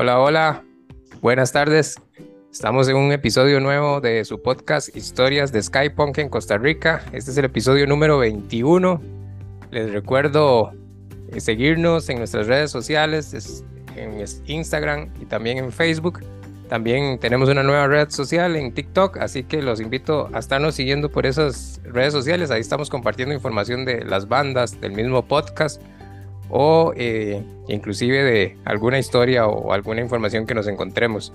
Hola, hola. Buenas tardes. Estamos en un episodio nuevo de su podcast Historias de Skypunk en Costa Rica. Este es el episodio número 21. Les recuerdo eh, seguirnos en nuestras redes sociales, en Instagram y también en Facebook. También tenemos una nueva red social en TikTok, así que los invito a estarnos siguiendo por esas redes sociales. Ahí estamos compartiendo información de las bandas, del mismo podcast o eh, inclusive de alguna historia o alguna información que nos encontremos.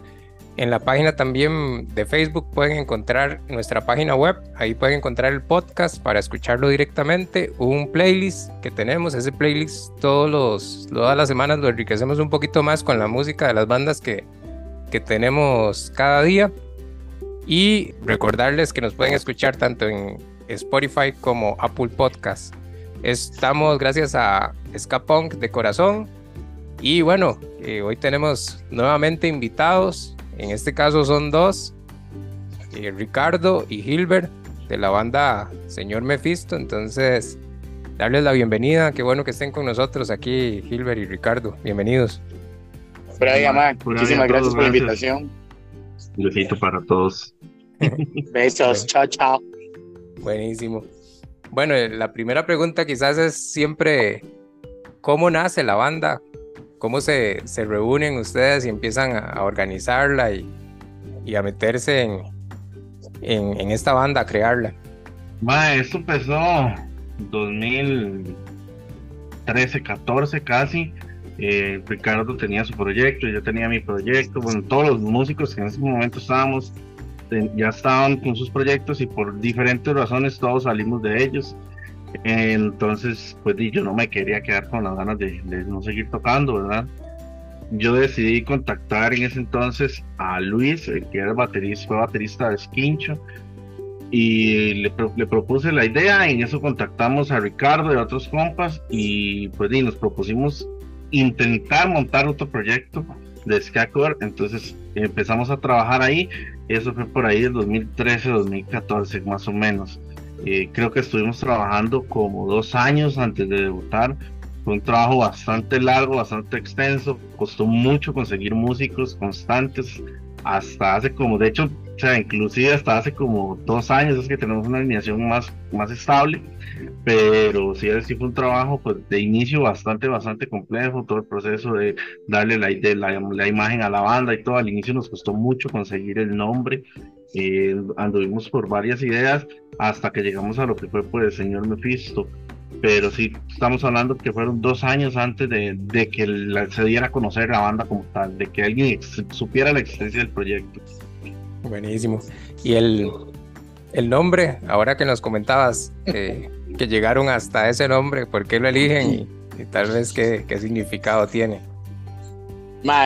En la página también de Facebook pueden encontrar nuestra página web, ahí pueden encontrar el podcast para escucharlo directamente, un playlist que tenemos, ese playlist todos los, todas las semanas lo enriquecemos un poquito más con la música de las bandas que, que tenemos cada día y recordarles que nos pueden escuchar tanto en Spotify como Apple Podcast. Estamos gracias a Skapunk de corazón. Y bueno, eh, hoy tenemos nuevamente invitados. En este caso son dos, eh, Ricardo y Gilbert de la banda Señor Mephisto. Entonces, darles la bienvenida. Qué bueno que estén con nosotros aquí, Gilbert y Ricardo. Bienvenidos. Muchísimas gracias por la invitación. Un besito para todos. Besos, chao, chao. Buenísimo. Bueno, eh, la primera pregunta quizás es siempre, ¿cómo nace la banda? ¿Cómo se, se reúnen ustedes y empiezan a, organizarla y, y, a meterse en, en, esta banda, a crearla? Ma, esto empezó 2013, 14 casi. Eh, Ricardo tenía su proyecto, yo tenía mi proyecto. Bueno, todos los músicos que en ese momento estábamos ya estaban con sus proyectos y por diferentes razones todos salimos de ellos. Entonces, pues yo no me quería quedar con las ganas de, no seguir tocando, ¿verdad? Yo decidí contactar en ese entonces a Luis, que era baterista, fue baterista de Skincho, y le, le, propuse la idea, en eso contactamos a Ricardo y a otros compas, y pues y nos propusimos intentar montar otro proyecto de Skakor, entonces empezamos a trabajar ahí, eso fue por ahí del 2013, 2014 más o menos. Eh, creo que estuvimos trabajando como dos años antes de debutar, fue un trabajo bastante largo, bastante extenso, costó mucho conseguir músicos constantes, hasta hace como, de hecho, o sea, inclusive hasta hace como dos años es que tenemos una alineación más, más estable, pero sí, sí fue un trabajo pues, de inicio bastante, bastante complejo, todo el proceso de darle la, de la, imagen a la banda y todo, al inicio nos costó mucho conseguir el nombre, eh, anduvimos por varias ideas hasta que llegamos a lo que fue por el señor Mephisto, pero sí estamos hablando que fueron dos años antes de, de que se diera a conocer la banda como tal, de que alguien supiera la existencia del proyecto. Buenísimo. Y el, el nombre, ahora que nos comentabas que llegaron hasta ese nombre, ¿por qué lo eligen y, tal vez qué, qué significado tiene?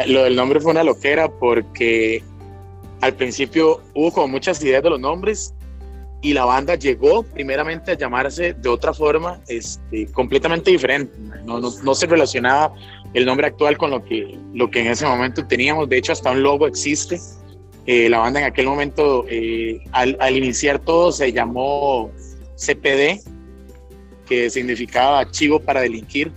lo del nombre fue una loquera porque al principio hubo como muchas ideas de los nombres y la banda llegó primeramente a llamarse de otra forma, este, completamente diferente. No, no, no, se relacionaba el nombre actual con lo que, lo que en ese momento teníamos. De hecho, hasta un logo existe. Eh, la banda en aquel momento, eh, al, iniciar todo, se llamó CPD, que significaba archivo para delinquir.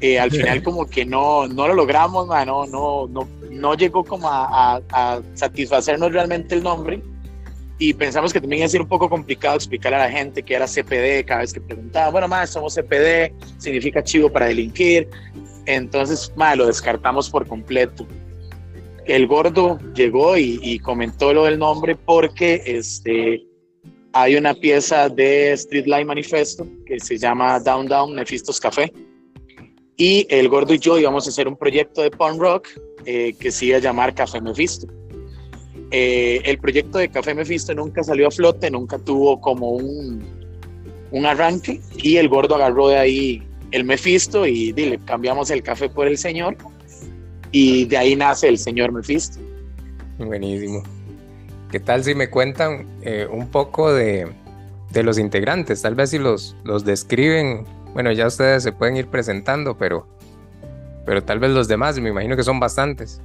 Eh, al final como que no, no lo logramos, no, no, no, no llegó como a, a, satisfacernos realmente el nombre y pensamos que también iba a ser un poco complicado explicar a la gente que era CPD cada vez que preguntaba, bueno, más somos CPD, significa archivo para delinquir, entonces más lo descartamos por completo el gordo llegó y, comentó lo del nombre porque este, hay una pieza de Street Light Manifesto que se llama Down Down Mephistos Café. Y el gordo y yo íbamos a hacer un proyecto de punk rock eh, que se iba a llamar Café Mephisto. Eh, el proyecto de Café Mephisto nunca salió a flote, nunca tuvo como un, un arranque y el gordo agarró de ahí el Mephisto y dile, cambiamos el café por el señor y de ahí nace el señor Mephisto. Buenísimo. ¿Qué tal si me cuentan eh, un poco de, de, los integrantes? Tal vez si los, los describen, bueno, ya ustedes se pueden ir presentando, pero, pero tal vez los demás, me imagino que son bastantes.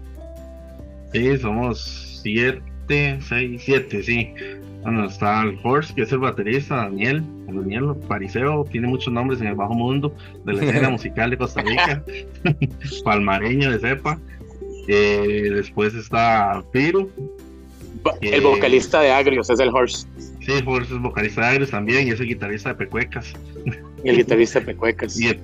Sí, somos siete, seis, siete, sí. Bueno, está el Horst, que es el baterista, Daniel, Daniel Pariseo, tiene muchos nombres en el bajo mundo de la escena musical de Costa Rica, palmareño de cepa. Eh, después está Piro. El vocalista de Agrios es el Horse. Sí, Horse es vocalista de Agrios también y es el guitarrista de Pecuecas. Y el guitarrista de Pecuecas. y, el,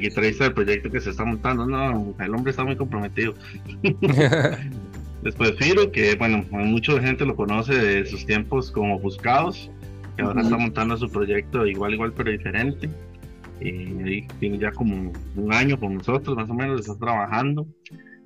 guitarrista del proyecto que se está montando. No, el hombre está muy comprometido. Después Firo, que bueno, mucha gente lo conoce de sus tiempos como Buscados, que ahora está montando su proyecto igual, igual, pero diferente. Y tiene ya como un año con nosotros, más o menos, está trabajando.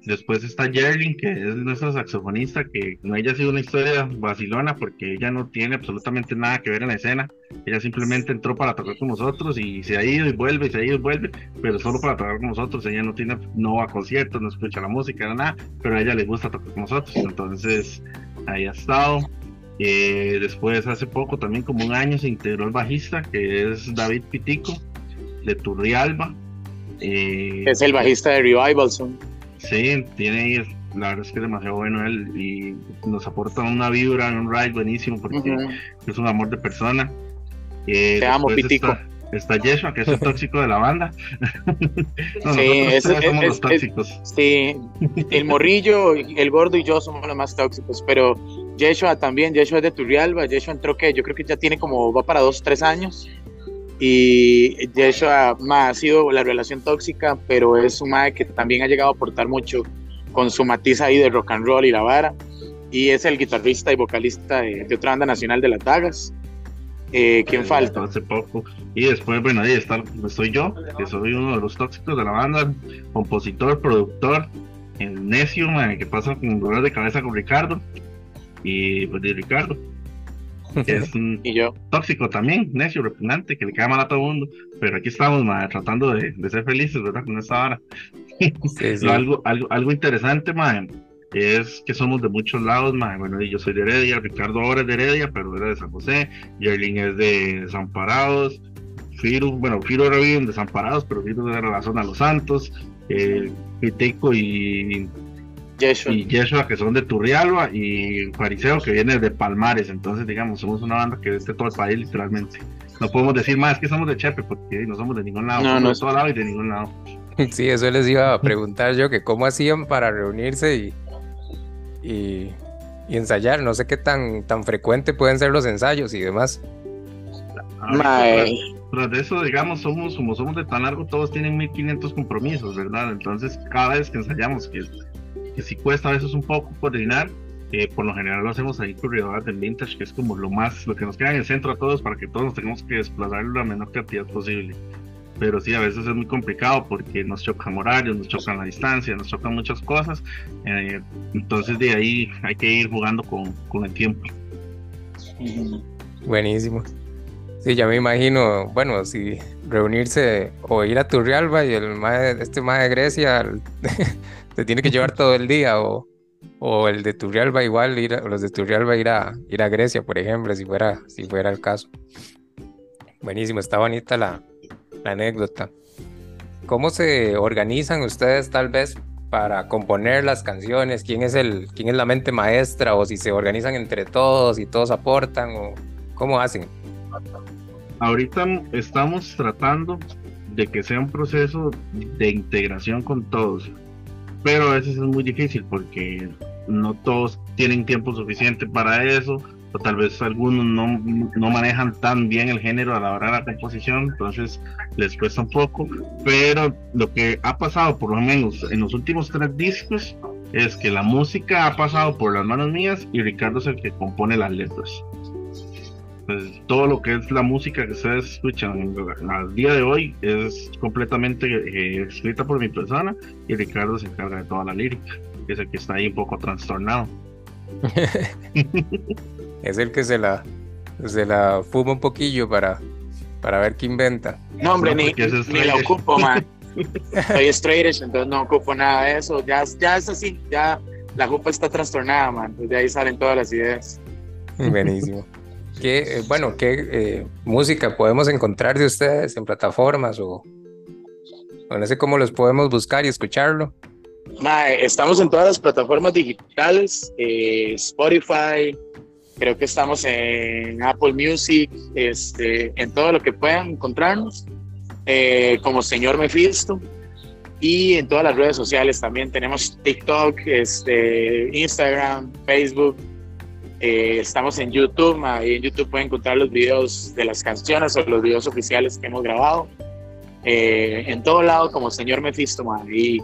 Después está Jerlin, que es nuestra saxofonista, que no haya sido una historia vacilona porque ella no tiene absolutamente nada que ver en la escena. Ella simplemente entró para tocar con nosotros y se ha ido y vuelve, y se ha ido y vuelve, pero solo para tocar con nosotros. Ella no tiene, no va a conciertos, no escucha la música, nada, pero a ella le gusta tocar con nosotros. Entonces, ahí ha estado. Eh, después, hace poco, también como un año, se integró el bajista, que es David Pitico, de Turrialba. Eh, es el bajista de Revival Son. Sí, tiene, la verdad es que es demasiado bueno él y nos aporta una vibra, un ride buenísimo porque es un amor de persona. Eh, Te amo, Pitico. Está, Yeshua, que es el tóxico de la banda. sí, somos los tóxicos. sí, el morrillo, el gordo y yo somos los más tóxicos, pero Yeshua también, Yeshua es de Turrialba, Yeshua entró que yo creo que ya tiene como, va para dos, tres años y Yeshua ha sido la relación tóxica, pero es un mae que también ha llegado a aportar mucho con su matiz ahí de rock and roll y la vara. Y es el guitarrista y vocalista de, otra banda nacional de las Dagas. Eh, ¿Quién falta? Hace poco. Y después, bueno, ahí está, estoy yo, que soy uno de los tóxicos de la banda, compositor, productor, el necio, que pasa con dolor de cabeza con Ricardo. Y pues de Ricardo, es un y yo. tóxico también, necio, repugnante, que le queda mal a todo el mundo. Pero aquí estamos, tratando de, ser felices, ¿verdad? Con esta hora. algo, algo, algo interesante, madre, es que somos de muchos lados, madre. Bueno, yo soy de Heredia, Ricardo ahora es de Heredia, pero era de San José, Yerlin es de Desamparados, Firu, bueno, Firu era bien Desamparados, pero Firu era la zona de Los Santos, eh, Piteco y y Yeshua, que son de Turrialba, y Fariseo, que viene de Palmares. Entonces, digamos, somos una banda que es de todo el país, literalmente. No podemos decir más que somos de Chepe, porque no somos de ningún lado. No, no. De todo lado y de ningún lado. Sí, eso les iba a preguntar yo, que cómo hacían para reunirse y, y, ensayar. No sé qué tan, tan frecuente pueden ser los ensayos y demás. Pero de eso, digamos, somos, como somos de tan largo, todos tienen 1500 compromisos, ¿verdad? Entonces, cada vez que ensayamos, que que sí cuesta a veces un poco coordinar. Eh, por lo general lo hacemos ahí corredoras del vintage, que es como lo más, lo que nos queda en el centro a todos para que todos nos tengamos que desplazar la menor cantidad posible. Pero sí, a veces es muy complicado porque nos chocan horarios, nos chocan la distancia, nos chocan muchas cosas. Eh, entonces de ahí hay que ir jugando con, con el tiempo. Buenísimo. Sí, ya me imagino, bueno, si reunirse o ir a Turrialba y el este más de Grecia se tiene que llevar todo el día o, o el de Turrialba igual ir a, los de Turrialba ir a ir a Grecia por ejemplo si fuera si fuera el caso. Buenísimo está bonita la, la anécdota. Cómo se organizan ustedes tal vez para componer las canciones quién es el quién es la mente maestra o si se organizan entre todos y todos aportan o cómo hacen ahorita estamos tratando de que sea un proceso de integración con todos pero a veces es muy difícil porque no todos tienen tiempo suficiente para eso, o tal vez algunos no, no, manejan tan bien el género a la hora de la composición, entonces les cuesta un poco, pero lo que ha pasado por lo menos en los últimos tres discos es que la música ha pasado por las manos mías y Ricardo es el que compone las letras. Pues, todo lo que es la música que ustedes escuchan al día de hoy es completamente eh, escrita por mi persona y Ricardo se encarga de toda la lírica, que es el que está ahí un poco trastornado. es el que se la, se la fuma un poquillo para, para ver qué inventa. No, hombre, ni, ni la ocupo, man. Soy straight entonces no ocupo nada de eso. Ya, ya es así, ya la jupa está trastornada, man. De ahí salen todas las ideas. Buenísimo. ¿Qué, eh, bueno, qué eh, música podemos encontrar de ustedes en plataformas o, no sé cómo los podemos buscar y escucharlo? estamos en todas las plataformas digitales, eh, Spotify, creo que estamos en Apple Music, este, en todo lo que puedan encontrarnos, como Señor Mephisto. y en todas las redes sociales también. Tenemos TikTok, este, Instagram, Facebook. Eh, estamos en YouTube. Ahí en YouTube pueden encontrar los videos de las canciones o los videos oficiales que hemos grabado. Eh, en todo lado, como señor Mephisto, ahí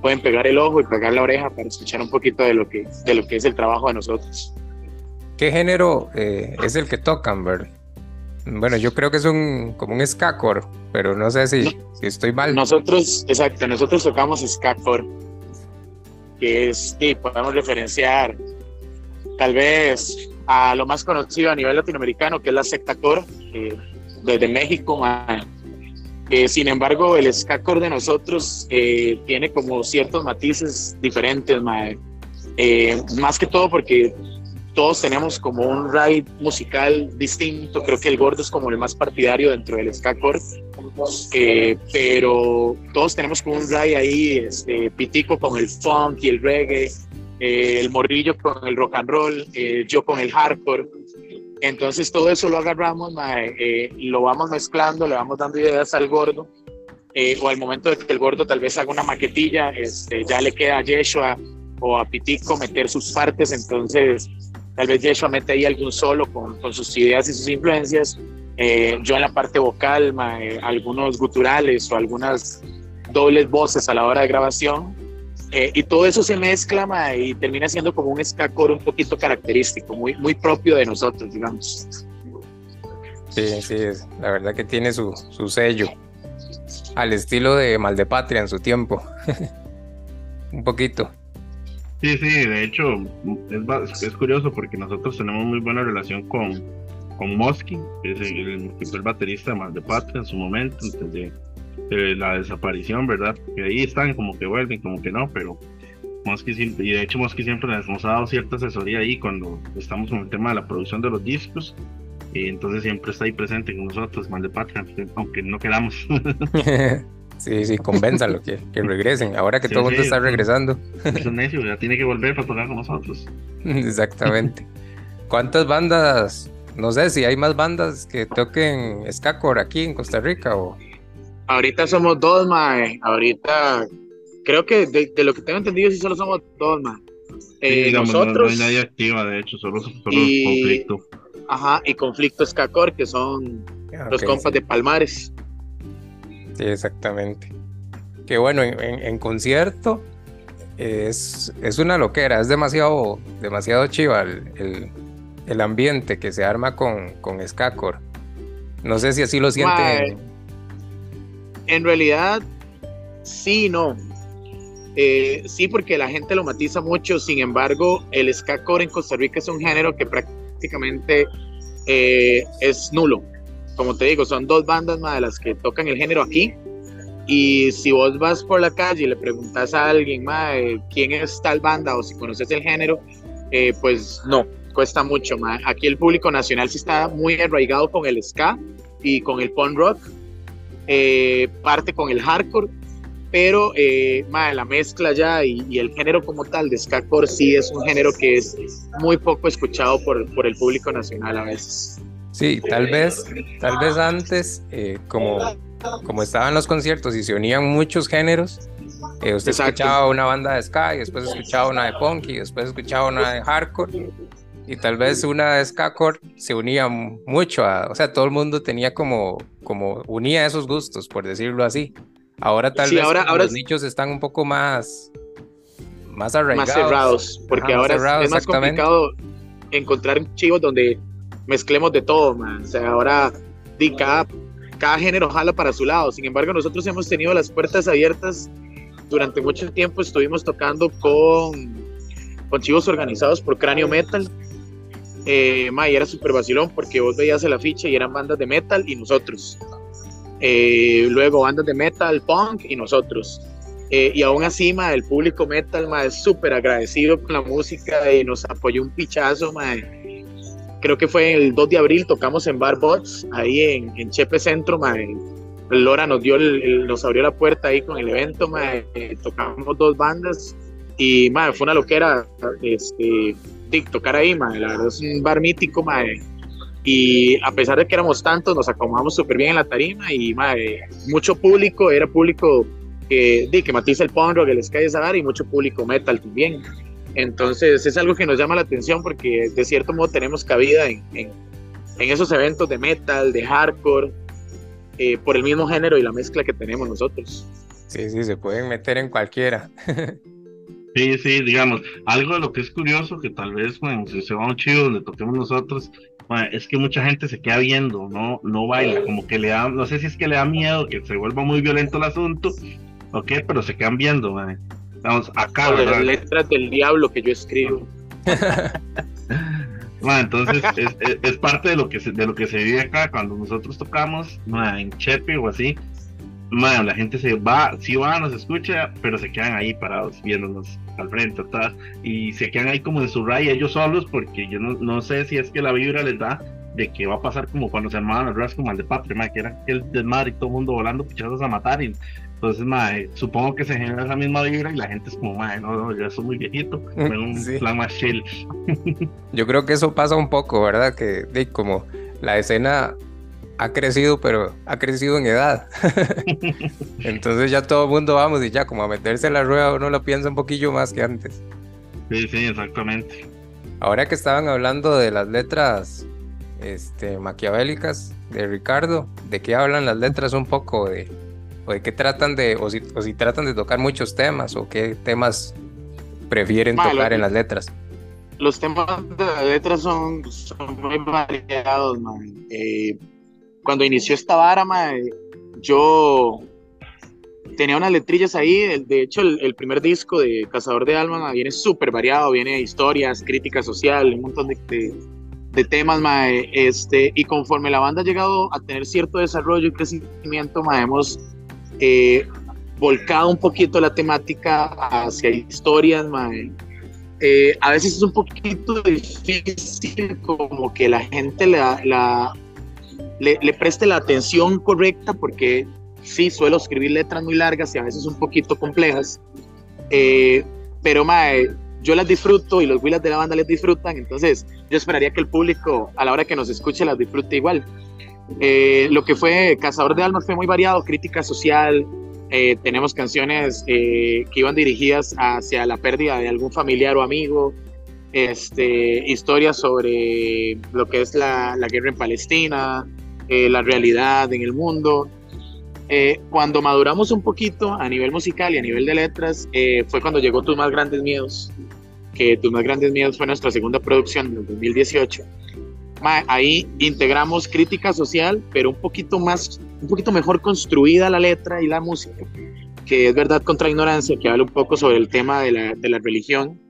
pueden pegar el ojo y pegar la oreja para escuchar un poquito de lo que, de lo que es el trabajo de nosotros. ¿Qué género eh, es el que tocan, Bert? Bueno, yo creo que es un como un skacore, pero no sé si, si estoy mal. Nosotros, exacto, nosotros tocamos skacore, que es, sí, podemos referenciar tal vez a lo más conocido a nivel latinoamericano, que es la secta core, desde México. Eh, sin embargo, el skacore de nosotros eh, tiene como ciertos matices diferentes, eh, más que todo porque todos tenemos como un ride musical distinto. Creo que el gordo es como el más partidario dentro del ska eh, pero todos tenemos como un ride ahí, este, pitico con el funk y el reggae, eh, el morrillo con el rock and roll, eh, yo con el hardcore. Entonces todo eso lo agarramos, lo vamos mezclando, le vamos dando ideas al gordo. o al momento de que el gordo tal vez haga una maquetilla, este, ya le queda a Yeshua o a Pitico meter sus partes, entonces Tal vez Yeshua mete ahí algún solo con, sus ideas y sus influencias. Eh, yo en la parte vocal, eh, algunos guturales o algunas dobles voces a la hora de grabación. Eh, y todo eso se mezcla y termina siendo como un ska un poquito característico, muy, muy propio de nosotros, digamos. Sí, sí, la verdad que tiene su, su sello, al estilo de Maldepatria en su tiempo. un poquito. Sí, sí, de hecho es, es, curioso porque nosotros tenemos muy buena relación con, con Mosky, que, es el, fue el baterista de de Patria en su momento, antes de, la desaparición, ¿verdad? Que ahí están, como que vuelven, como que no, pero Mosky y de hecho Mosky siempre nos ha dado cierta asesoría ahí cuando estamos con el tema de la producción de los discos, y entonces siempre está ahí presente con nosotros, de Patria, aunque no queramos. Sí, sí, convénzalo que, que regresen. Ahora que todo el mundo está regresando. Es un necio, ya tiene que volver para tocar con nosotros. Exactamente. ¿Cuántas bandas? No sé si hay más bandas que toquen Skakor aquí en Costa Rica o. Ahorita somos dos, mae. Ahorita creo que de, lo que tengo entendido sí solo somos dos, mae. Eh, nosotros. No, hay nadie activa, de hecho, solo, solo conflicto. Ajá, y conflicto Skakor, que son ah, los compas de Palmares. Sí, exactamente. Que bueno, en, concierto es, es, una loquera, es demasiado, demasiado chiva el, el, ambiente que se arma con, con Skakor. No sé si así lo sienten. En realidad, sí, no. Eh, sí, porque la gente lo matiza mucho, sin embargo, el Skakor en Costa Rica es un género que prácticamente eh, es nulo como te digo, son dos bandas más de las que tocan el género aquí. Y si vos vas por la calle y le preguntas a alguien más quién es tal banda o si conoces el género, eh, pues no, cuesta mucho. más Aquí el público nacional sí está muy arraigado con el ska y con el punk rock, eh, parte con el hardcore, pero eh, la mezcla ya y, el género como tal de ska core sí es un género que es muy poco escuchado por, por el público nacional a veces. Sí, tal vez, tal vez antes, eh, como, como estaban los conciertos y se unían muchos géneros, eh, usted escuchaba una banda de ska y después escuchaba una de punk y después escuchaba una de hardcore y tal vez una de skacore se unía mucho a, o sea, todo el mundo tenía como, como unía esos gustos, por decirlo así. Ahora tal vez ahora, los nichos están un poco más más arraigados. Más cerrados, porque ahora es más complicado encontrar chivos donde mezclemos de todo, man. O sea, ahora di, cada, cada género jala para su lado. Sin embargo, nosotros hemos tenido las puertas abiertas durante mucho tiempo. Estuvimos tocando con, con chivos organizados por Cráneo Metal. Eh, y era súper vacilón porque vos veías el afiche y eran bandas de metal y nosotros. Eh, luego bandas de metal, punk y nosotros. Eh, y aún así, ma, el público metal ma, es súper agradecido con la música y nos apoyó un pichazo. Ma, creo que fue el 2 de abril, tocamos en Bar Bots, ahí en, en Chepe Centro, Lora nos dio nos abrió la puerta ahí con el evento, eh, tocamos dos bandas y fue una loquera este, tocar ahí, la verdad es un bar mítico, y a pesar de que éramos tantos, nos acomodamos súper bien en la tarima y mucho público, era público que, que matiza el punk rock, el ska y esa y mucho público metal también. Entonces es algo que nos llama la atención porque de cierto modo tenemos cabida en, en, esos eventos de metal, de hardcore, eh, por el mismo género y la mezcla que tenemos nosotros. Sí, sí, se pueden meter en cualquiera. Sí, sí, digamos, algo de lo que es curioso, que tal vez, bueno, si se va un chido donde toquemos nosotros, es que mucha gente se queda viendo, no, no baila, como que le da, no sé si es que le da miedo que se vuelva muy violento el asunto, ok, pero se quedan viendo, Vamos, acá. las letras del diablo que yo escribo. bueno, entonces es, es, parte de lo que se, de lo que se vive acá cuando nosotros tocamos en Chepe o así bueno, la gente se va, sí va, nos escucha, pero se quedan ahí parados viéndonos al frente, atrás, y se quedan ahí como en su raya ellos solos, porque yo no, no sé si es que la vibra les da de que va a pasar como cuando se armaban los ruedas como el de Patria, que era el desmadre y todo el mundo volando pichazos a matar, y entonces, madre, supongo que se genera esa misma vibra y la gente es como, madre, no, no, ya soy muy viejito, un plan más chill. Yo creo que eso pasa un poco, ¿verdad? Que de, como la escena ha crecido, pero ha crecido en edad. Entonces ya todo el mundo vamos y ya como a meterse en la rueda uno lo piensa un poquillo más que antes. Sí, sí, exactamente. Ahora que estaban hablando de las letras este, maquiavélicas de Ricardo, ¿de qué hablan las letras un poco? De, ¿O de qué tratan de, o si, o si tratan de tocar muchos temas, o qué temas prefieren tocar en las letras? Los temas de las letras son, muy variados, man. Eh, cuando inició esta vara, yo tenía unas letrillas ahí. De hecho, el, primer disco de Cazador de Alma viene súper variado, viene historias, crítica social, un montón de, de, temas, este, y conforme la banda ha llegado a tener cierto desarrollo y crecimiento, hemos eh, volcado un poquito la temática hacia historias, eh, a veces es un poquito difícil como que la gente la, la le, preste la atención correcta porque sí, suelo escribir letras muy largas y a veces un poquito complejas, eh, pero mae, yo las disfruto y los Willas de la banda les disfrutan, entonces yo esperaría que el público a la hora que nos escuche las disfrute igual. Eh, lo que fue Cazador de Almas fue muy variado, crítica social, eh, tenemos canciones que iban dirigidas hacia la pérdida de algún familiar o amigo, este, historias sobre lo que es la, la guerra en Palestina, eh, la realidad en el mundo. Eh, cuando maduramos un poquito a nivel musical y a nivel de letras, eh, fue cuando llegó Tus Más Grandes Miedos, que Tus Más Grandes Miedos fue nuestra segunda producción del 2018. ahí integramos crítica social, pero un poquito más, un poquito mejor construida la letra y la música, que es verdad contra ignorancia, que habla un poco sobre el tema de la, de la religión.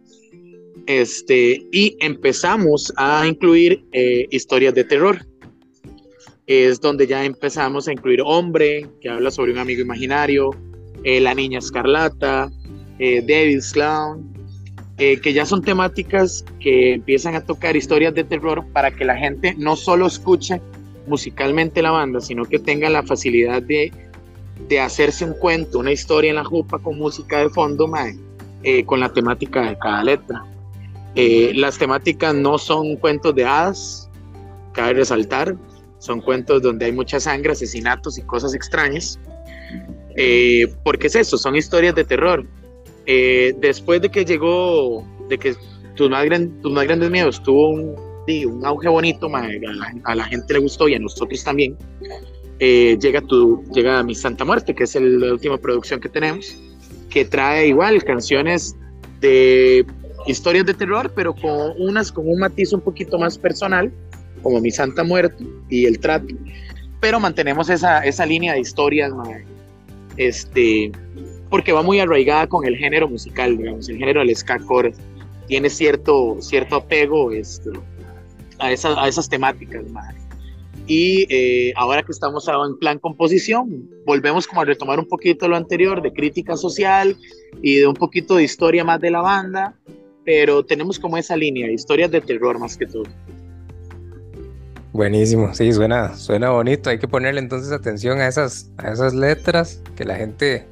Este, y empezamos a incluir historias de terror es donde ya empezamos a incluir Hombre, que habla sobre un amigo imaginario, eh, La Niña Escarlata, eh, Devil's Clown, eh, que ya son temáticas que empiezan a tocar historias de terror para que la gente no solo escuche musicalmente la banda, sino que tenga la facilidad de, de hacerse un cuento, una historia en la jupa con música de fondo, eh, con la temática de cada letra. las temáticas no son cuentos de hadas, cabe resaltar, son cuentos donde hay mucha sangre, asesinatos y cosas extrañas. Eh, porque es eso, son historias de terror. Eh, después de que llegó, de que tus más, tus más grandes miedos tuvo un, un auge bonito, a, la, gente le gustó y a nosotros también, eh, llega, tu, llega Mi Santa Muerte, que es la última producción que tenemos, que trae igual canciones de historias de terror, pero con unas con un matiz un poquito más personal como Mi Santa Muerte y El Trato, pero mantenemos esa, esa línea de historias, este, porque va muy arraigada con el género musical, digamos, el género del ska core. Tiene cierto, cierto apego este, a, esa, a esas temáticas, Y eh, ahora que estamos en plan composición, volvemos como a retomar un poquito lo anterior de crítica social y de un poquito de historia más de la banda, pero tenemos como esa línea, historias de terror más que todo. Buenísimo, sí, suena, suena bonito. Hay que ponerle entonces atención a esas, a esas letras, que la gente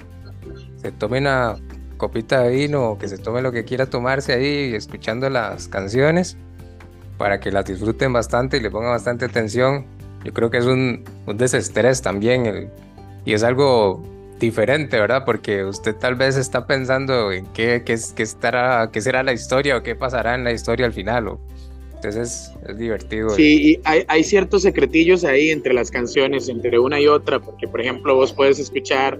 se tome una copita de vino o que se tome lo que quiera tomarse ahí escuchando las canciones para que las disfruten bastante y le pongan bastante atención. Yo creo que es un, un desestrés también y es algo diferente, ¿verdad? Porque usted tal vez está pensando en qué, qué, estará, qué será la historia o qué pasará en la historia al final. Entonces es, divertido. Sí, y hay, hay, ciertos secretillos ahí entre las canciones, entre una y otra, porque por ejemplo vos puedes escuchar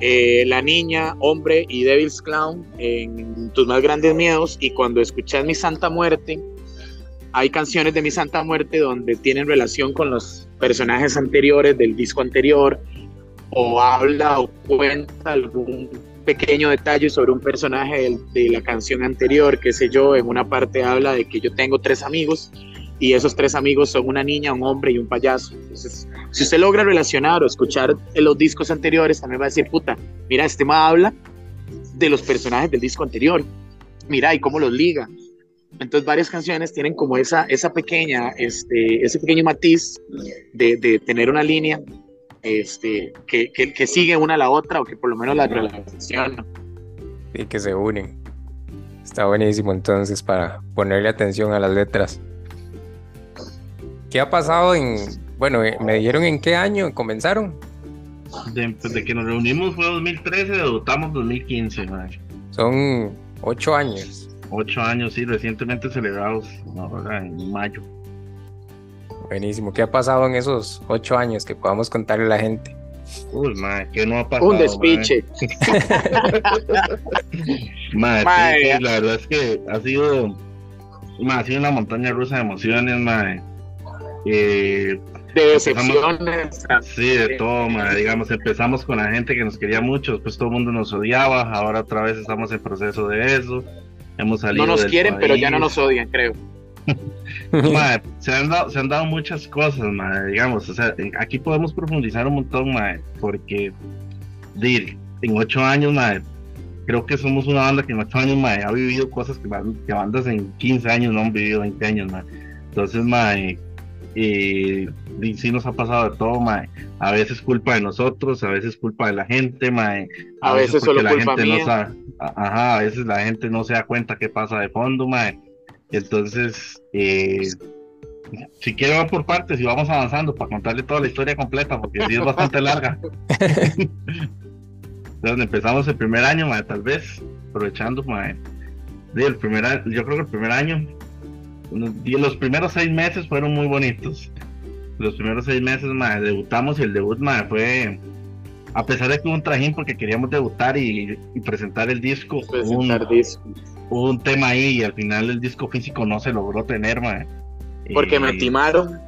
eh, La Niña, Hombre y Devil's Clown en tus más grandes miedos y cuando escuchas Mi Santa Muerte, hay canciones de Mi Santa Muerte donde tienen relación con los personajes anteriores del disco anterior o habla o cuenta algún pequeño detalle sobre un personaje de, la canción anterior, qué sé yo, en una parte habla de que yo tengo tres amigos y esos tres amigos son una niña, un hombre y un payaso. Entonces, si usted logra relacionar o escuchar los discos anteriores, también va a decir, puta, mira, este tema habla de los personajes del disco anterior, mira, y cómo los liga. Entonces varias canciones tienen como esa, esa pequeña, este, ese pequeño matiz de, de tener una línea este, que, que, que, sigue una a la otra o que por lo menos la relacionan. Y que se unen. Está buenísimo entonces para ponerle atención a las letras. ¿Qué ha pasado en, bueno, eh, me dijeron en qué año comenzaron? Desde pues, que nos reunimos fue 2013, debutamos 2015. Son ocho años. Ocho años, sí, recientemente celebrados, ahora en mayo. Buenísimo. ¿Qué ha pasado en esos ocho años que podamos contarle a la gente? Uy, madre, ¿qué no ha pasado? Un despiche. madre, la verdad es que ha sido, ha sido una montaña rusa de emociones, madre. Eh, de decepciones. Sí, de todo, madre. digamos, empezamos con la gente que nos quería mucho, después todo el mundo nos odiaba, ahora otra vez estamos en proceso de eso. Hemos salido no nos quieren, pero ya no nos odian, creo. se, han dado, se han dado muchas cosas, digamos, o sea, aquí podemos profundizar un montón, porque en ocho años, creo que somos una banda que en ocho años ha vivido cosas que, que, bandas en 15 años no han vivido 20 años. Entonces, eh, sí nos ha pasado de todo, a veces culpa de nosotros, a veces culpa de la gente, a, veces, solo la culpa gente ajá, a veces la gente no se da cuenta qué pasa de fondo, mae entonces, eh, si quiero va por partes y vamos avanzando para contarle toda la historia completa, porque sí es bastante larga. Entonces empezamos el primer año, tal vez, aprovechando, el primer, yo creo que el primer año, los primeros seis meses fueron muy bonitos. Los primeros seis meses, debutamos y el debut, fue, a pesar de que hubo un trajín porque queríamos debutar y, presentar el disco, presentar disco hubo un tema ahí y al final el disco físico no se logró tener, mae. Porque me timaron.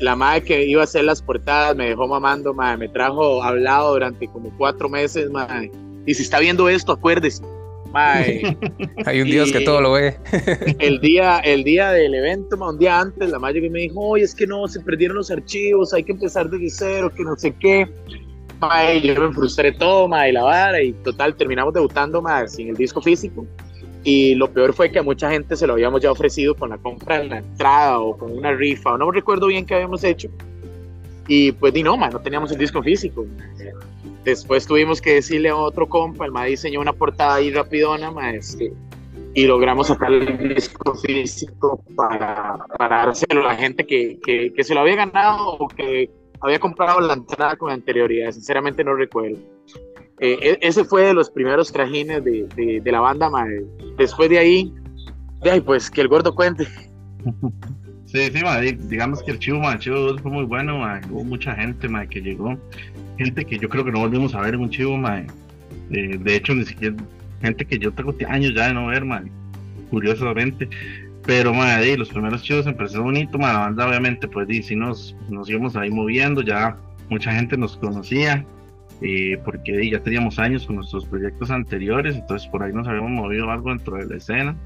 La madre que iba a hacer las portadas me dejó mamando, madre. Me trajo hablado durante como cuatro meses, madre. Y si está viendo esto, acuérdese. Madre. Hay un Dios que todo lo ve. el día, el día del evento, un día antes, la madre que me dijo, oye, es que no, se perdieron los archivos, hay que empezar desde cero, que no sé qué. Madre, yo me frustré todo, madre, la vara, y total, terminamos debutando, madre, sin el disco físico. Y lo peor fue que a mucha gente se lo habíamos ya ofrecido con la compra en la entrada o con una rifa, o no recuerdo bien qué habíamos hecho. Y pues di no, no teníamos el disco físico. Después tuvimos que decirle a otro compa, el ma diseñó una portada ahí rapidona, ma, este, y logramos sacar el disco físico para, para dárselo a la gente que, que, que se lo había ganado o que había comprado la entrada con anterioridad. Sinceramente no recuerdo. Eh, e, ese fue de los primeros trajines de, de, la banda, madre. Después de ahí, de pues que el gordo cuente. Sí, sí, madre, digamos que el chivo, madre, chivo fue muy bueno, hubo mucha gente madre, que llegó, gente que yo creo que no volvimos a ver en un chivo, madre. Eh, de hecho, ni siquiera gente que yo tengo años ya de no ver, madre. curiosamente. Pero, madre, los primeros chivos empezó bonito, madre. la banda obviamente, pues, sí, nos, nos íbamos ahí moviendo, ya mucha gente nos conocía, eh, porque ya teníamos años con nuestros proyectos anteriores, entonces por ahí nos habíamos movido algo dentro de la escena.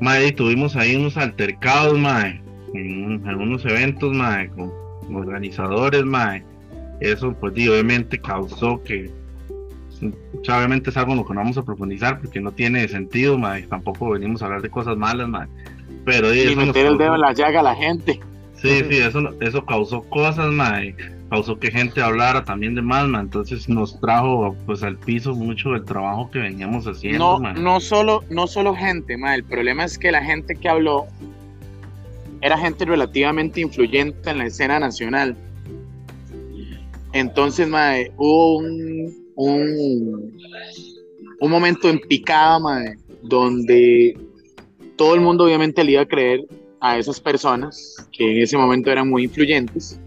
Madre, tuvimos ahí unos altercados, madre, en, algunos eventos, madre, con, organizadores, madre. Eso, pues, obviamente causó que, obviamente es algo en lo que no vamos a profundizar porque no tiene sentido, madre. Tampoco venimos a hablar de cosas malas, madre. Pero, y meter el dedo en la llaga a la gente. Sí, sí, eso, eso causó cosas, madre causó que gente hablara también de Malma, entonces nos trajo pues al piso mucho del trabajo que veníamos haciendo. No, no solo, no solo gente, ma, el problema es que la gente que habló era gente relativamente influyente en la escena nacional. Entonces, mae, hubo un, un, un momento en picada, mae, donde todo el mundo obviamente le iba a creer a esas personas que en ese momento eran muy influyentes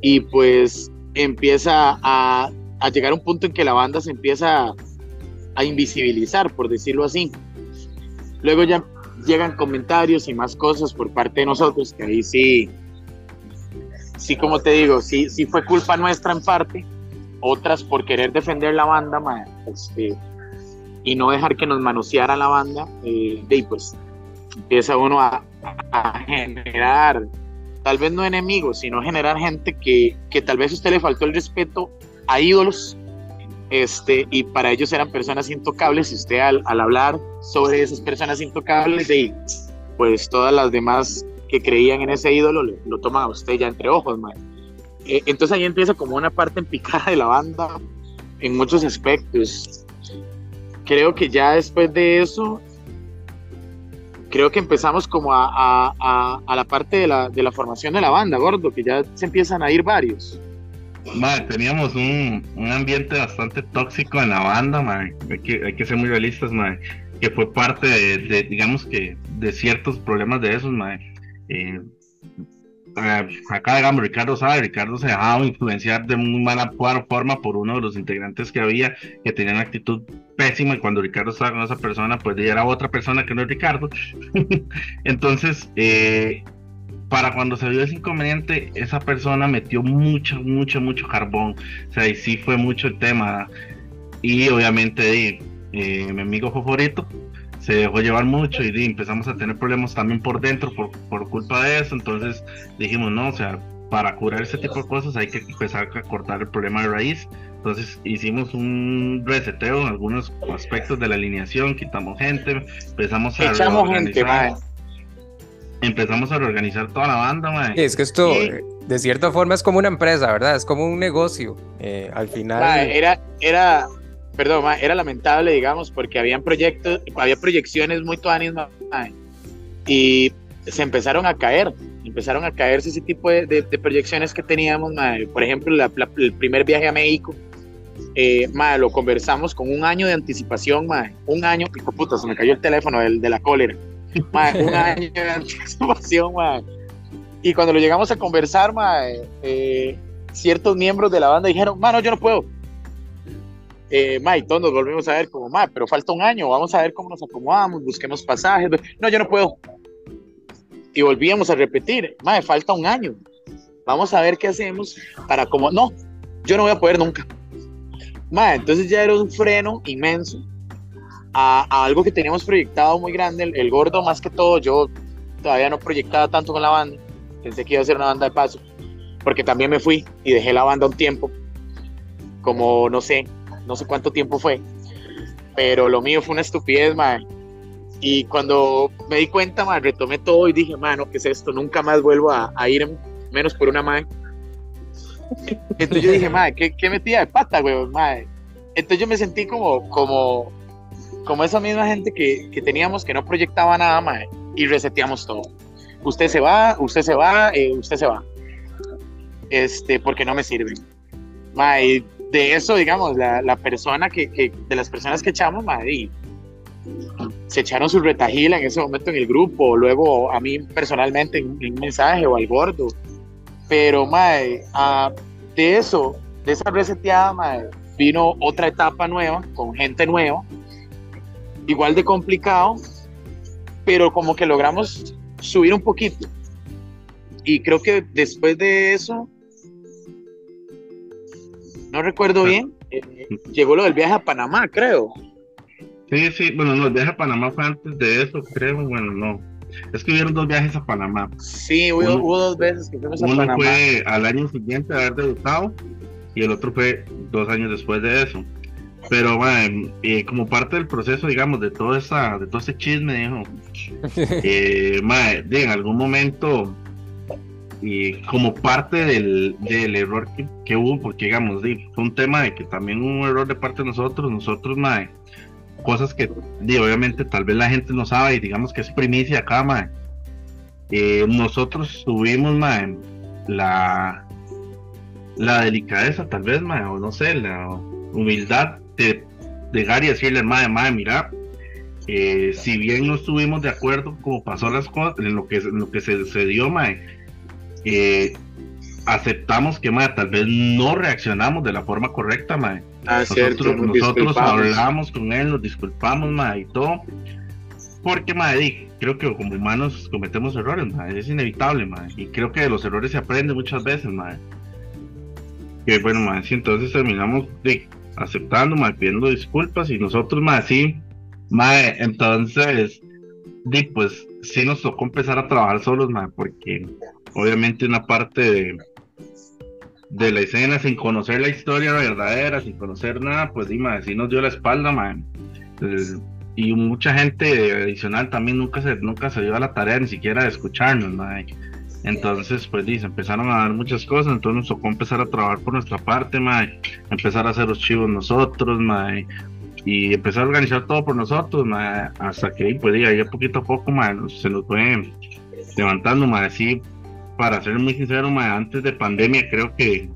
y pues empieza a, a llegar un punto en que la banda se empieza a, invisibilizar, por decirlo así. Luego ya llegan comentarios y más cosas por parte de nosotros, que ahí sí, sí como te digo, sí, sí fue culpa nuestra en parte, otras por querer defender la banda, este, y no dejar que nos manoseara la banda, eh, y pues empieza uno a, generar, tal vez no enemigos, sino generar gente que, que tal vez a usted le faltó el respeto a ídolos, este, y para ellos eran personas intocables, y usted al, al hablar sobre esas personas intocables, y pues todas las demás que creían en ese ídolo lo, lo toman a usted ya entre ojos, eh, entonces ahí empieza como una parte en picada de la banda en muchos aspectos. Creo que ya después de eso creo que empezamos como a, a, a, la parte de la, de la, formación de la banda, gordo, que ya se empiezan a ir varios. Madre, teníamos un, un, ambiente bastante tóxico en la banda, madre. Hay, que, hay que ser muy realistas, madre. que fue parte de, digamos que, de ciertos problemas de esos, madre. Eh, acá digamos Ricardo sabe, Ricardo se dejaba influenciar de muy mala forma por uno de los integrantes que había que tenían actitud pésima y cuando Ricardo estaba con esa persona pues era otra persona que no es Ricardo. Entonces eh, para cuando se vio ese inconveniente esa persona metió mucho mucho mucho carbón. O sea y sí fue mucho el tema. Y obviamente eh, mi amigo favorito se dejó llevar mucho y empezamos a tener problemas también por dentro por, por culpa de eso. Entonces dijimos, no, o sea, para curar ese tipo de cosas hay que empezar a cortar el problema de raíz. Entonces hicimos un reseteo en algunos aspectos de la alineación, quitamos gente, empezamos a reorganizar, empezamos a reorganizar toda la banda. es que esto de cierta forma es como una empresa, ¿verdad? Es como un negocio. Eh, al final... era, era, perdón, era lamentable, digamos, porque habían proyectos, había proyecciones muy tuanis, y se empezaron a caer, empezaron a caerse ese tipo de, proyecciones que teníamos, por ejemplo, el primer viaje a México, eh, lo conversamos con un año de anticipación, un año, pico puta, se me cayó el teléfono del, de la cólera, un año de anticipación, y cuando lo llegamos a conversar, eh, ciertos miembros de la banda dijeron, mano, yo no puedo, eh, ma, y todos nos volvimos a ver como, ma, pero falta un año, vamos a ver cómo nos acomodamos, busquemos pasajes. No, yo no puedo. Y volvíamos a repetir, ma, falta un año. Vamos a ver qué hacemos para como, no, yo no voy a poder nunca. Ma, entonces ya era un freno inmenso a, algo que teníamos proyectado muy grande, el, gordo más que todo, yo todavía no proyectaba tanto con la banda, pensé que iba a ser una banda de paso, porque también me fui y dejé la banda un tiempo, como no sé, no sé cuánto tiempo fue, pero lo mío fue una estupidez, madre. Y cuando me di cuenta, madre, retomé todo y dije, mano, ¿qué es esto? Nunca más vuelvo a, ir menos por una madre. Entonces yo dije, madre, ¿qué, qué metida de pata, güey, madre? Entonces yo me sentí como, como, como esa misma gente que, que teníamos que no proyectaba nada, madre, y reseteamos todo. Usted se va, usted se va, eh, usted se va. Este, porque no me sirve. Madre, de eso, digamos, la, la persona que, que, de las personas que echamos, madre, se echaron su retajila en ese momento en el grupo, luego a mí personalmente en, un mensaje o al gordo. Pero, madre, de eso, de esa reseteada, madre, vino otra etapa nueva, con gente nueva, igual de complicado, pero como que logramos subir un poquito. Y creo que después de eso, no recuerdo bien, eh, llegó lo del viaje a Panamá, creo. Sí, sí, bueno, no, el viaje a Panamá fue antes de eso, creo, bueno, no. Es que hubieron dos viajes a Panamá. Sí, hubo, dos veces que fuimos a Panamá. Uno fue al año siguiente de haber debutado y el otro fue dos años después de eso. Pero bueno, eh, como parte del proceso, digamos, de todo esa, de todo ese chisme, dijo, eh, en algún momento y como parte del, del error que, que, hubo, porque digamos, fue un tema de que también hubo un error de parte de nosotros, nosotros, mae, cosas que obviamente tal vez la gente no sabe y digamos que es primicia acá, mae. Eh, nosotros tuvimos mae, la, la delicadeza, tal vez, mae, o no sé, la humildad de llegar y decirle, madre, madre, mira, eh, si bien no estuvimos de acuerdo como pasó las cosas, en lo que, lo que se, se dio, mae, eh, aceptamos que, mae, tal vez no reaccionamos de la forma correcta, mae. Ah, nosotros nosotros hablamos con él, nos disculpamos, mae, y todo. Porque, mae, creo que como humanos cometemos errores, mae, es inevitable, mae. Y creo que de los errores se aprende muchas veces, mae. Que bueno, mae, sí, entonces terminamos de, aceptando, mae, pidiendo disculpas y nosotros, mae, sí, mae, entonces, di, pues sí nos tocó empezar a trabajar solos, mae, porque obviamente una parte de, la escena sin conocer la historia verdadera, sin conocer nada, pues mae, sí nos dio la espalda, mae. y mucha gente adicional también nunca se, nunca se dio a la tarea ni siquiera de escucharnos, mae. Entonces, pues dice, empezaron a dar muchas cosas, entonces nos tocó empezar a trabajar por nuestra parte, mae, empezar a hacer los chivos nosotros, mae, y empezar a organizar todo por nosotros, mae, hasta que, pues ahí poquito a poco, mae, se nos fue levantando, mae, así, para ser muy sincero, mae, antes de pandemia creo que,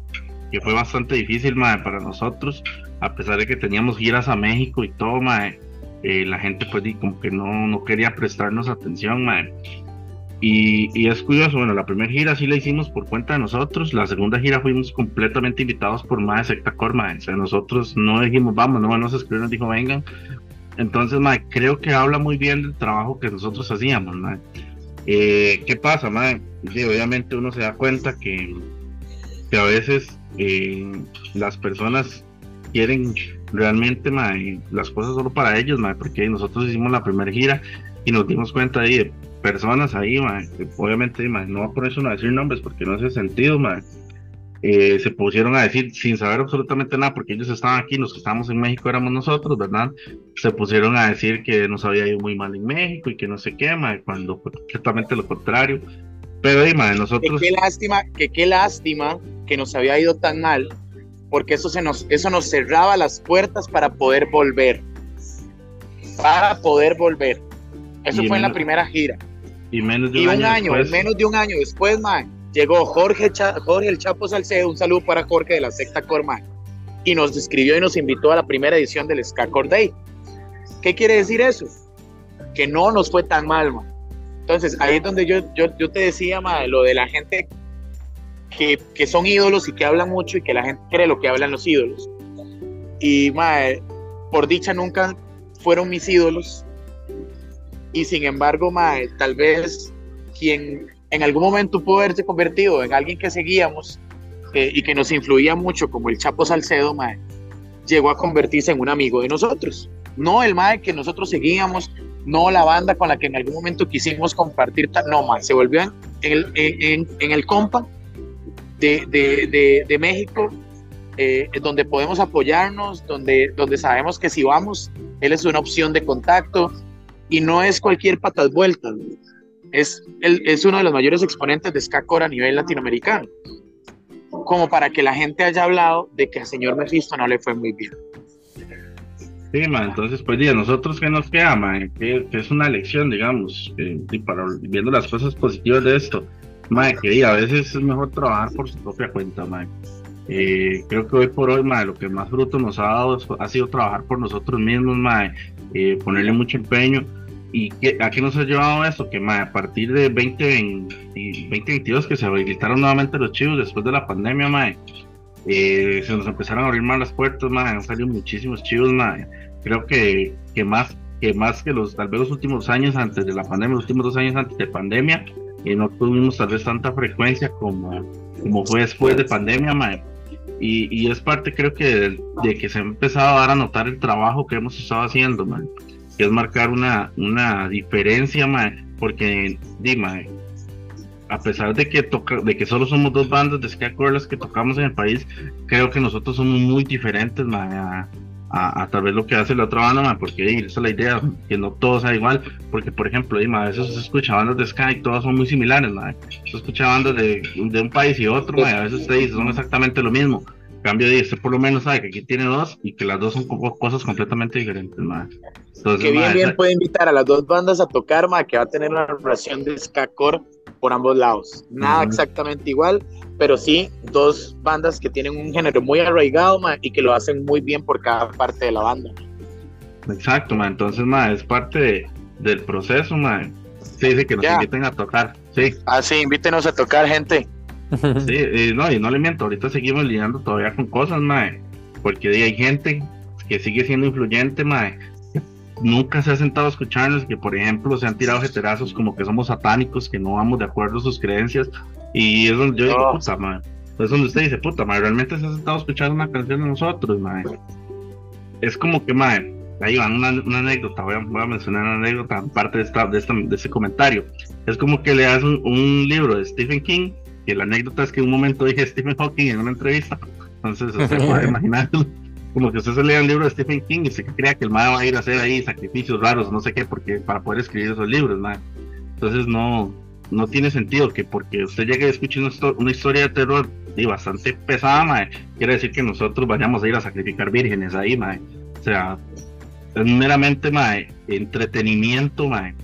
que fue bastante difícil, mae, para nosotros, a pesar de que teníamos giras a México y todo, mae, eh, la gente, pues, como que no, no quería prestarnos atención, mae y, es curioso, bueno, la primera gira sí la hicimos por cuenta de nosotros, la segunda gira fuimos completamente invitados por más Secta Corma, o sea, nosotros no dijimos, vamos, no nos escribieron, dijo, vengan. Entonces, creo que habla muy bien del trabajo que nosotros hacíamos. Eh, ¿Qué pasa, mae? obviamente uno se da cuenta que, que a veces eh, las personas quieren realmente, las cosas solo para ellos, porque nosotros hicimos la primera gira y nos dimos cuenta de personas ahí, obviamente, no va por eso no decir nombres porque no hace sentido, eh, se pusieron a decir sin saber absolutamente nada, porque ellos estaban aquí, los que estábamos en México éramos nosotros, ¿verdad? Se pusieron a decir que nos había ido muy mal en México y que no sé qué, cuando fue completamente lo contrario. Pero, dime, nosotros... qué lástima, que qué lástima que nos había ido tan mal, porque eso, se nos, eso nos cerraba las puertas para poder volver. Para poder volver. Eso fue en la primera gira. Y menos de un, año, menos de un año después, man, llegó Jorge, Jorge el Chapo Salcedo, un saludo para Jorge de la secta Corman, y nos escribió y nos invitó a la primera edición del Ska Day. ¿Qué quiere decir eso? Que no nos fue tan mal, man. Entonces, ahí es donde yo, yo, yo te decía, man, lo de la gente que, que, son ídolos y que hablan mucho y que la gente cree lo que hablan los ídolos. Y, man, por dicha nunca fueron mis ídolos, y sin embargo, mae, tal vez quien en algún momento pudo haberse convertido en alguien que seguíamos eh, y que nos influía mucho, como el Chapo Salcedo, mae, llegó a convertirse en un amigo de nosotros. No el mae que nosotros seguíamos, no la banda con la que en algún momento quisimos compartir, no, mae, se volvió en el, en, en el compa de, de, de, México, eh, donde podemos apoyarnos, donde, donde sabemos que si vamos, él es una opción de contacto, y no es cualquier patas vueltas, es, el, es uno de los mayores exponentes de ska a nivel latinoamericano, como para que la gente haya hablado de que al señor Mephisto no le fue muy bien. Sí, ma, entonces, pues, ya, nosotros que nos queda, ma, que, es una lección, digamos, para, viendo las cosas positivas de esto, ma, que a veces es mejor trabajar por su propia cuenta, ma. Eh, creo que hoy por hoy, ma, lo que más fruto nos ha dado ha sido trabajar por nosotros mismos, ma, eh, ponerle mucho empeño ¿Y qué, a qué nos ha llevado eso? Que a partir de 2020, 2022 que se habilitaron nuevamente los chivos después de la pandemia, mae, eh, se nos empezaron a abrir más las puertas, mae, han salido muchísimos chivos, mae. Creo que, que más que más que los tal vez los últimos años antes de la pandemia, los últimos dos años antes de pandemia, y no tuvimos tal vez tanta frecuencia como, como fue después de pandemia, mae. Y, y, es parte creo que de, que se ha empezado a dar a notar el trabajo que hemos estado haciendo, man que es marcar una, una diferencia, porque, dime, a pesar de que toca, de que solo somos dos bandas de ska las que tocamos en el país, creo que nosotros somos muy diferentes, a, a, través de lo que hace la otra banda, porque esa es la idea, que no todo sea igual, porque por ejemplo, dime, a veces se escucha bandas de ska y todas son muy similares, se escucha bandas de, de un país y otro, a veces se dice son exactamente lo mismo, cambio de este por lo menos sabe que aquí tiene dos y que las dos son cosas completamente diferentes, que bien, bien puede invitar a las dos bandas a tocar, ma, que va a tener una relación de Skakor por ambos lados. Nada exactamente igual, pero sí dos bandas que tienen un género muy arraigado y que lo hacen muy bien por cada parte de la banda. Exacto, ma. entonces ma, es parte del proceso, ma. Sí, dice que nos inviten a tocar, sí. Ah, sí, invítenos a tocar, gente. Sí, y no, y no le miento, ahorita seguimos lidiando todavía con cosas, mae, porque hay gente que sigue siendo influyente, mae, nunca se ha sentado a escucharnos, que por ejemplo se han tirado jeterazos como que somos satánicos, que no vamos de acuerdo a sus creencias, y es donde yo digo, puta, mae, es donde usted dice, puta, mae, realmente se ha sentado a escuchar una canción de nosotros, mae. Es como que, mae, ahí van una, anécdota, voy a, mencionar una anécdota, aparte de, esta, de, esta, de este comentario. Es como que le das un libro de Stephen King y la anécdota es que en un momento dije Stephen Hawking en una entrevista. Entonces, usted puede imaginarlo. Como que usted se lea un libro de Stephen King y se crea que el MAD va a ir a hacer ahí sacrificios raros, no sé qué, porque para poder escribir esos libros, man. Entonces, no, no tiene sentido que porque usted llegue a escuchar una, historia de terror y bastante pesada, mae, quiere decir que nosotros vayamos a ir a sacrificar vírgenes ahí, mae. O sea, es meramente, mae, entretenimiento, mae.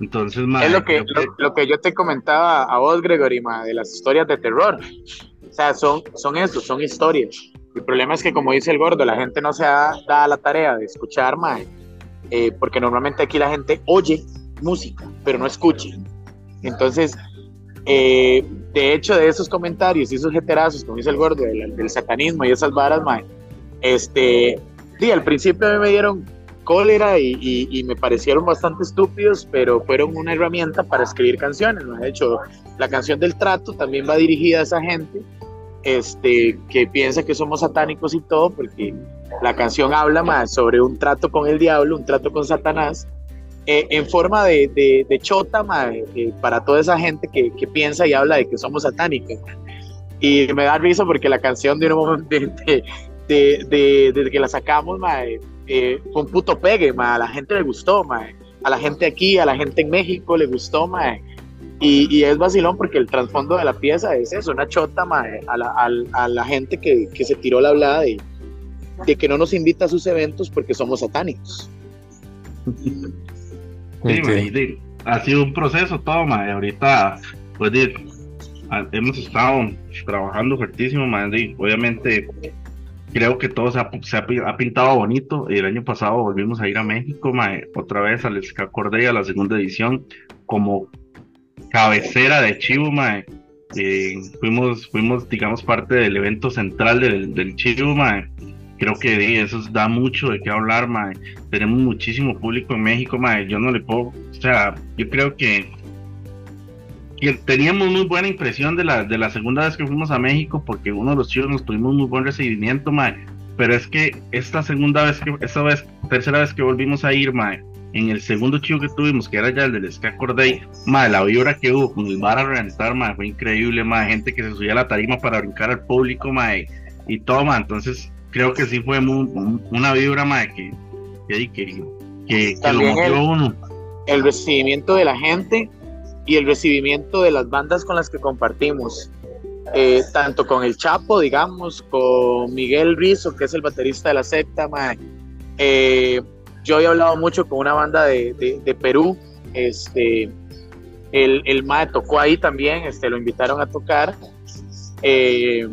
Entonces, es lo que, lo, que yo te comentaba a vos, Gregory, de las historias de terror. O sea, son, son eso, son historias. El problema es que, como dice el gordo, la gente no se da, da la tarea de escuchar, mae, eh, porque normalmente aquí la gente oye música, pero no escucha. Entonces, eh, de hecho, de esos comentarios y esos jeterazos, como dice el gordo, del, satanismo y esas varas, mae, este, sí, al principio me dieron cólera y, me parecieron bastante estúpidos, pero fueron una herramienta para escribir canciones. De hecho, la canción del trato también va dirigida a esa gente este, que piensa que somos satánicos y todo, porque la canción habla más sobre un trato con el diablo, un trato con Satanás, eh, en forma de, chota eh, para toda esa gente que, piensa y habla de que somos satánicos. Y me da risa porque la canción de, de, de, de que la sacamos, madre, eh, fue un puto pegue, a la gente le gustó, a la gente aquí, a la gente en México le gustó, Y, es vacilón porque el trasfondo de la pieza es eso, una chota a, la, a, la, gente que, que, se tiró la hablada de, de, que no nos invita a sus eventos porque somos satánicos. Sí, ha sido un proceso todo, ma. ahorita pues hemos estado trabajando fuertísimo, obviamente creo que todo se ha, pintado bonito. El año pasado volvimos a ir a México, otra vez al Acordé a la segunda edición, como cabecera de Chivo, eh, fuimos, fuimos, digamos, parte del evento central del, del Chivo, Creo que eso da mucho de qué hablar, Tenemos muchísimo público en México, Yo no le puedo, o sea, yo creo que teníamos muy buena impresión de la, de la segunda vez que fuimos a México, porque uno de los chicos nos tuvimos muy buen recibimiento, mae. Pero es que esta segunda vez que, esta vez, tercera vez que volvimos a ir, mae, en el segundo chivo que tuvimos, que era ya el del Ska Corday, mae, la vibra que hubo con el bar a reventar, mae, fue increíble, mae, gente que se subía a la tarima para brincar al público, mae, y todo, mae, entonces creo que sí fue una vibra, mae, que, que, que, que, lo motivó uno. El recibimiento de la gente y el recibimiento de las bandas con las que compartimos. Eh, tanto con el Chapo, digamos, con Miguel Rizo, que es el baterista de la secta, eh, yo he hablado mucho con una banda de, de, Perú, este, el, el MAE tocó ahí también, este, lo invitaron a tocar, eh,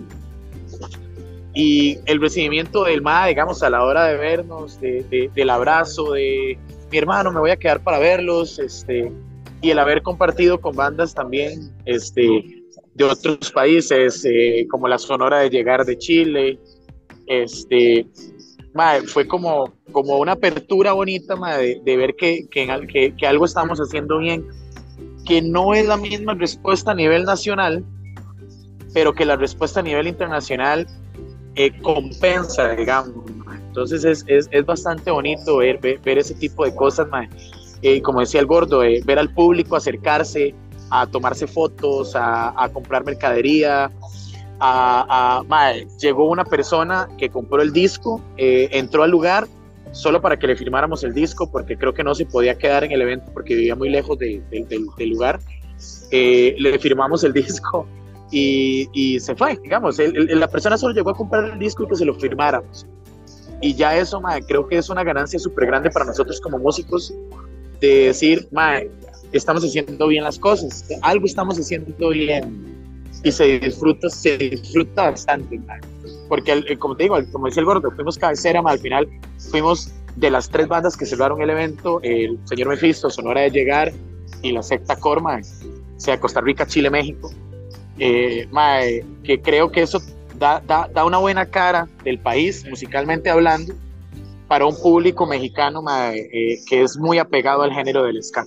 y el recibimiento del MAE, digamos, a la hora de vernos, de, del abrazo, de mi hermano, me voy a quedar para verlos, este, y el haber compartido con bandas también este, de otros países, eh, como la Sonora de Llegar de Chile, este, fue como, como una apertura bonita de, ver que, que, que, algo estamos haciendo bien, que no es la misma respuesta a nivel nacional, pero que la respuesta a nivel internacional eh, compensa, digamos. Entonces es, es, es, bastante bonito ver, ver, ese tipo de cosas, eh, como decía el gordo, eh, ver al público acercarse, a tomarse fotos, a, comprar mercadería. A, llegó una persona que compró el disco, eh, entró al lugar solo para que le firmáramos el disco, porque creo que no se podía quedar en el evento porque vivía muy lejos del lugar. le firmamos el disco y, se fue, digamos. la persona solo llegó a comprar el disco y que se lo firmáramos. Y ya eso, creo que es una ganancia súper grande para nosotros como músicos, de decir, estamos haciendo bien las cosas, algo estamos haciendo bien y se disfruta, se disfruta bastante, porque como te digo, como decía el gordo, fuimos cabecera, al final fuimos de las tres bandas que cerraron el evento, el señor Mephisto, Sonora de Llegar y la secta Corma, sea Costa Rica, Chile, México, eh, que creo que eso da, da, da, una buena cara del país, musicalmente hablando, para un público mexicano eh, que es muy apegado al género del ska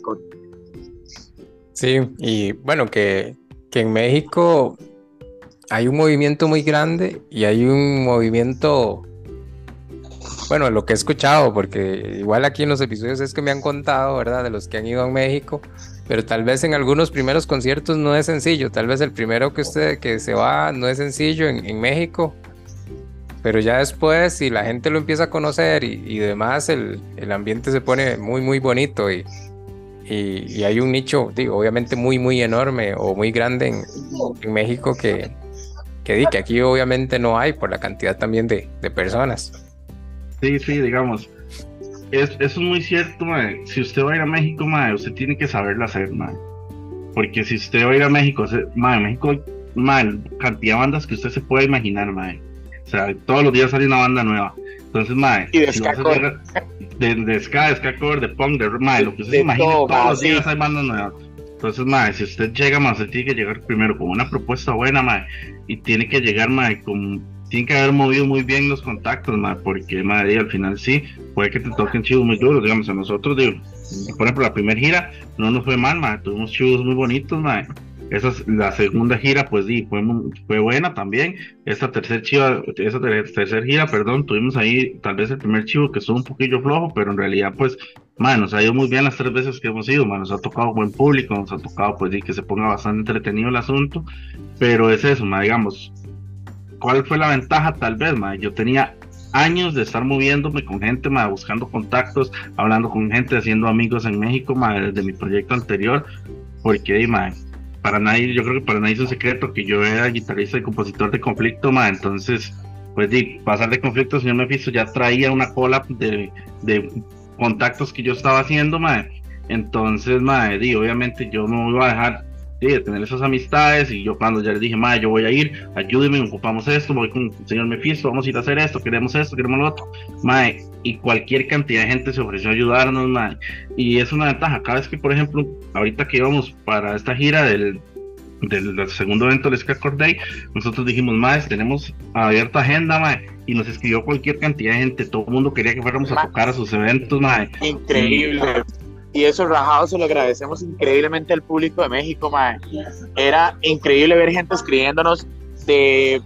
Sí, y bueno, que, que en México hay un movimiento muy grande y hay un movimiento, bueno, lo que he escuchado, porque igual aquí en los episodios es que me han contado, ¿verdad? De los que han ido a México, pero tal vez en algunos primeros conciertos no es sencillo, tal vez el primero que usted que se va no es sencillo en, México, pero ya después, si la gente lo empieza a conocer y, demás, el, el, ambiente se pone muy, muy bonito y, y, hay un nicho, digo, obviamente muy, muy enorme o muy grande en, en México que, que, que, aquí obviamente no hay por la cantidad también de, de personas. Sí, sí, digamos. Es, eso es muy cierto, mae. Si usted va a ir a México, mae, usted tiene que saberlo hacer, mae. Porque si usted va a ir a México, mae, México, mae, cantidad de bandas que usted se puede imaginar, mae o sea, todos los días sale una banda nueva. Entonces, mae. Y de si ska de, de, ska, de de punk, de mae, lo que usted se imagine, todos los días hay bandas nuevas. Entonces, mae, si usted llega, mae, usted tiene que llegar primero con una propuesta buena, mae, y tiene que llegar, mae, con. Tiene que haber movido muy bien los contactos, mae, porque, mae, al final sí, puede que te toquen chivos muy duros, digamos, a nosotros, digo, por ejemplo, la primera gira no nos fue mal, mae, tuvimos chivos muy bonitos, mae esa la segunda gira, pues sí, fue, fue buena también. Esta tercera chiva, esa tercera gira, perdón, tuvimos ahí tal vez el primer chivo que estuvo un poquillo flojo, pero en realidad, pues, man, nos ha ido muy bien las tres veces que hemos ido, man, nos ha tocado buen público, nos ha tocado, pues sí, que se ponga bastante entretenido el asunto, pero es eso, man, digamos, ¿cuál fue la ventaja? Tal vez, man, yo tenía años de estar moviéndome con gente, man, buscando contactos, hablando con gente, haciendo amigos en México, man, desde mi proyecto anterior, porque, man, para nadie, yo creo que para nadie es un secreto que yo era guitarrista y compositor de conflicto, ma, entonces, pues di, pasar de conflicto, señor Mephisto ya traía una cola de, de contactos que yo estaba haciendo, ma, entonces, ma, di, obviamente yo no iba a dejar de tener esas amistades y yo cuando ya le dije, ma, yo voy a ir, ayúdeme, ocupamos esto, voy con el señor Mephisto, vamos a ir a hacer esto, queremos esto, queremos lo otro, ma, y cualquier cantidad de gente se ofreció a ayudarnos, ma, y es una ventaja, cada vez que, por ejemplo, ahorita que íbamos para esta gira del, del, segundo evento del Ska Day, nosotros dijimos, más tenemos abierta agenda, ma, y nos escribió cualquier cantidad de gente, todo el mundo quería que fuéramos a tocar a sus eventos, ma. Increíble. y eso rajado se lo agradecemos increíblemente al público de México, mae. Era increíble ver gente escribiéndonos de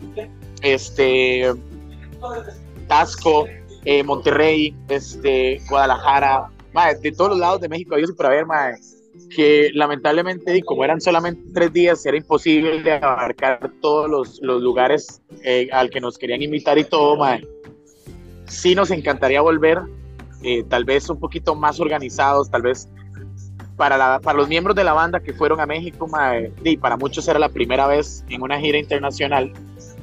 este Tasco, eh, Monterrey, este, Guadalajara, mae, de todos los lados de México, yo para ver, mae, que lamentablemente, como eran solamente tres días, era imposible abarcar todos los, los lugares eh, al que nos querían invitar y todo, mae. Sí nos encantaría volver, eh, tal vez un poquito más organizados, tal vez para, los miembros de la banda que fueron a México, y para muchos era la primera vez en una gira internacional.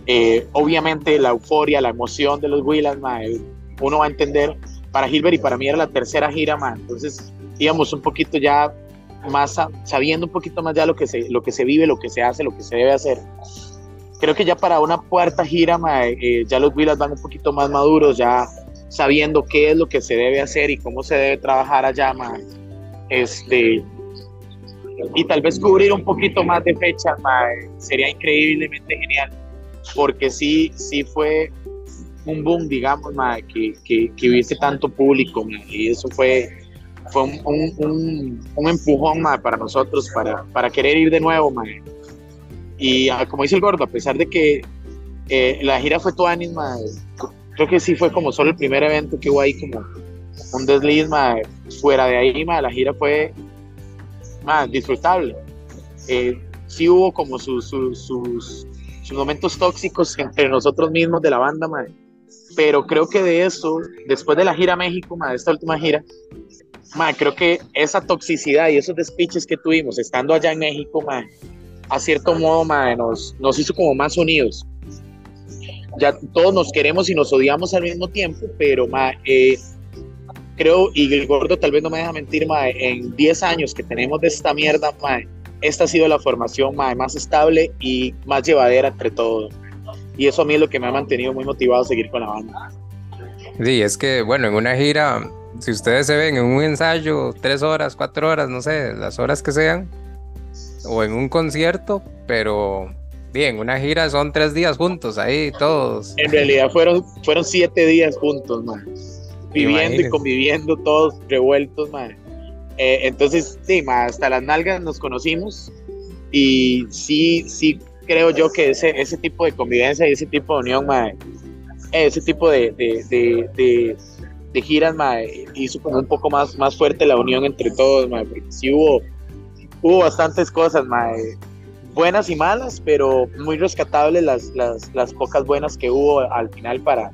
Eh, obviamente la euforia, la emoción de los Willas, uno va a entender. Para Gilbert y para mí era la tercera gira, entonces íbamos un poquito ya más sabiendo un poquito más ya lo que se lo que se vive, lo que se hace, lo que se debe hacer. Creo que ya para una cuarta gira, eh, ya los Willas van un poquito más maduros, ya sabiendo qué es lo que se debe hacer y cómo se debe trabajar allá, Este, y tal vez cubrir un poquito más de fechas, sería increíblemente genial, porque sí, sí fue un boom, digamos, que, que, que, hubiese tanto público, y eso fue, fue un, un, un, empujón para nosotros, para, para querer ir de nuevo. Y ah, como dice el gordo, a pesar de que eh, la gira fue toda misma, creo que sí fue como solo el primer evento que hubo ahí como un desliz, fuera de ahí, la gira fue más disfrutable. Eh, sí hubo como sus, sus, momentos tóxicos entre nosotros mismos de la banda, pero creo que de eso, después de la gira México, de esta última gira, creo que esa toxicidad y esos despiches que tuvimos estando allá en México, a cierto modo, nos, nos hizo como más unidos ya todos nos queremos y nos odiamos al mismo tiempo, pero eh, creo, y el gordo tal vez no me deja mentir, mae, en 10 años que tenemos de esta mierda, mae, esta ha sido la formación mae, más estable y más llevadera entre todos. Y eso a mí es lo que me ha mantenido muy motivado a seguir con la banda. Sí, es que, bueno, en una gira, si ustedes se ven en un ensayo, tres horas, cuatro horas, no sé, las horas que sean, o en un concierto, pero bien, una gira son tres días juntos ahí, todos. En realidad fueron, fueron siete días juntos, man viviendo y conviviendo todos revueltos, madre. Eh, entonces, sí, hasta las nalgas nos conocimos y sí, sí creo yo que ese, ese tipo de convivencia y ese tipo de unión, madre, ese tipo de, de, de, de, giras, madre, hizo como un poco más, más fuerte la unión entre todos, madre, porque sí hubo, hubo bastantes cosas, madre, buenas y malas, pero muy rescatables las, las, las pocas buenas que hubo al final para,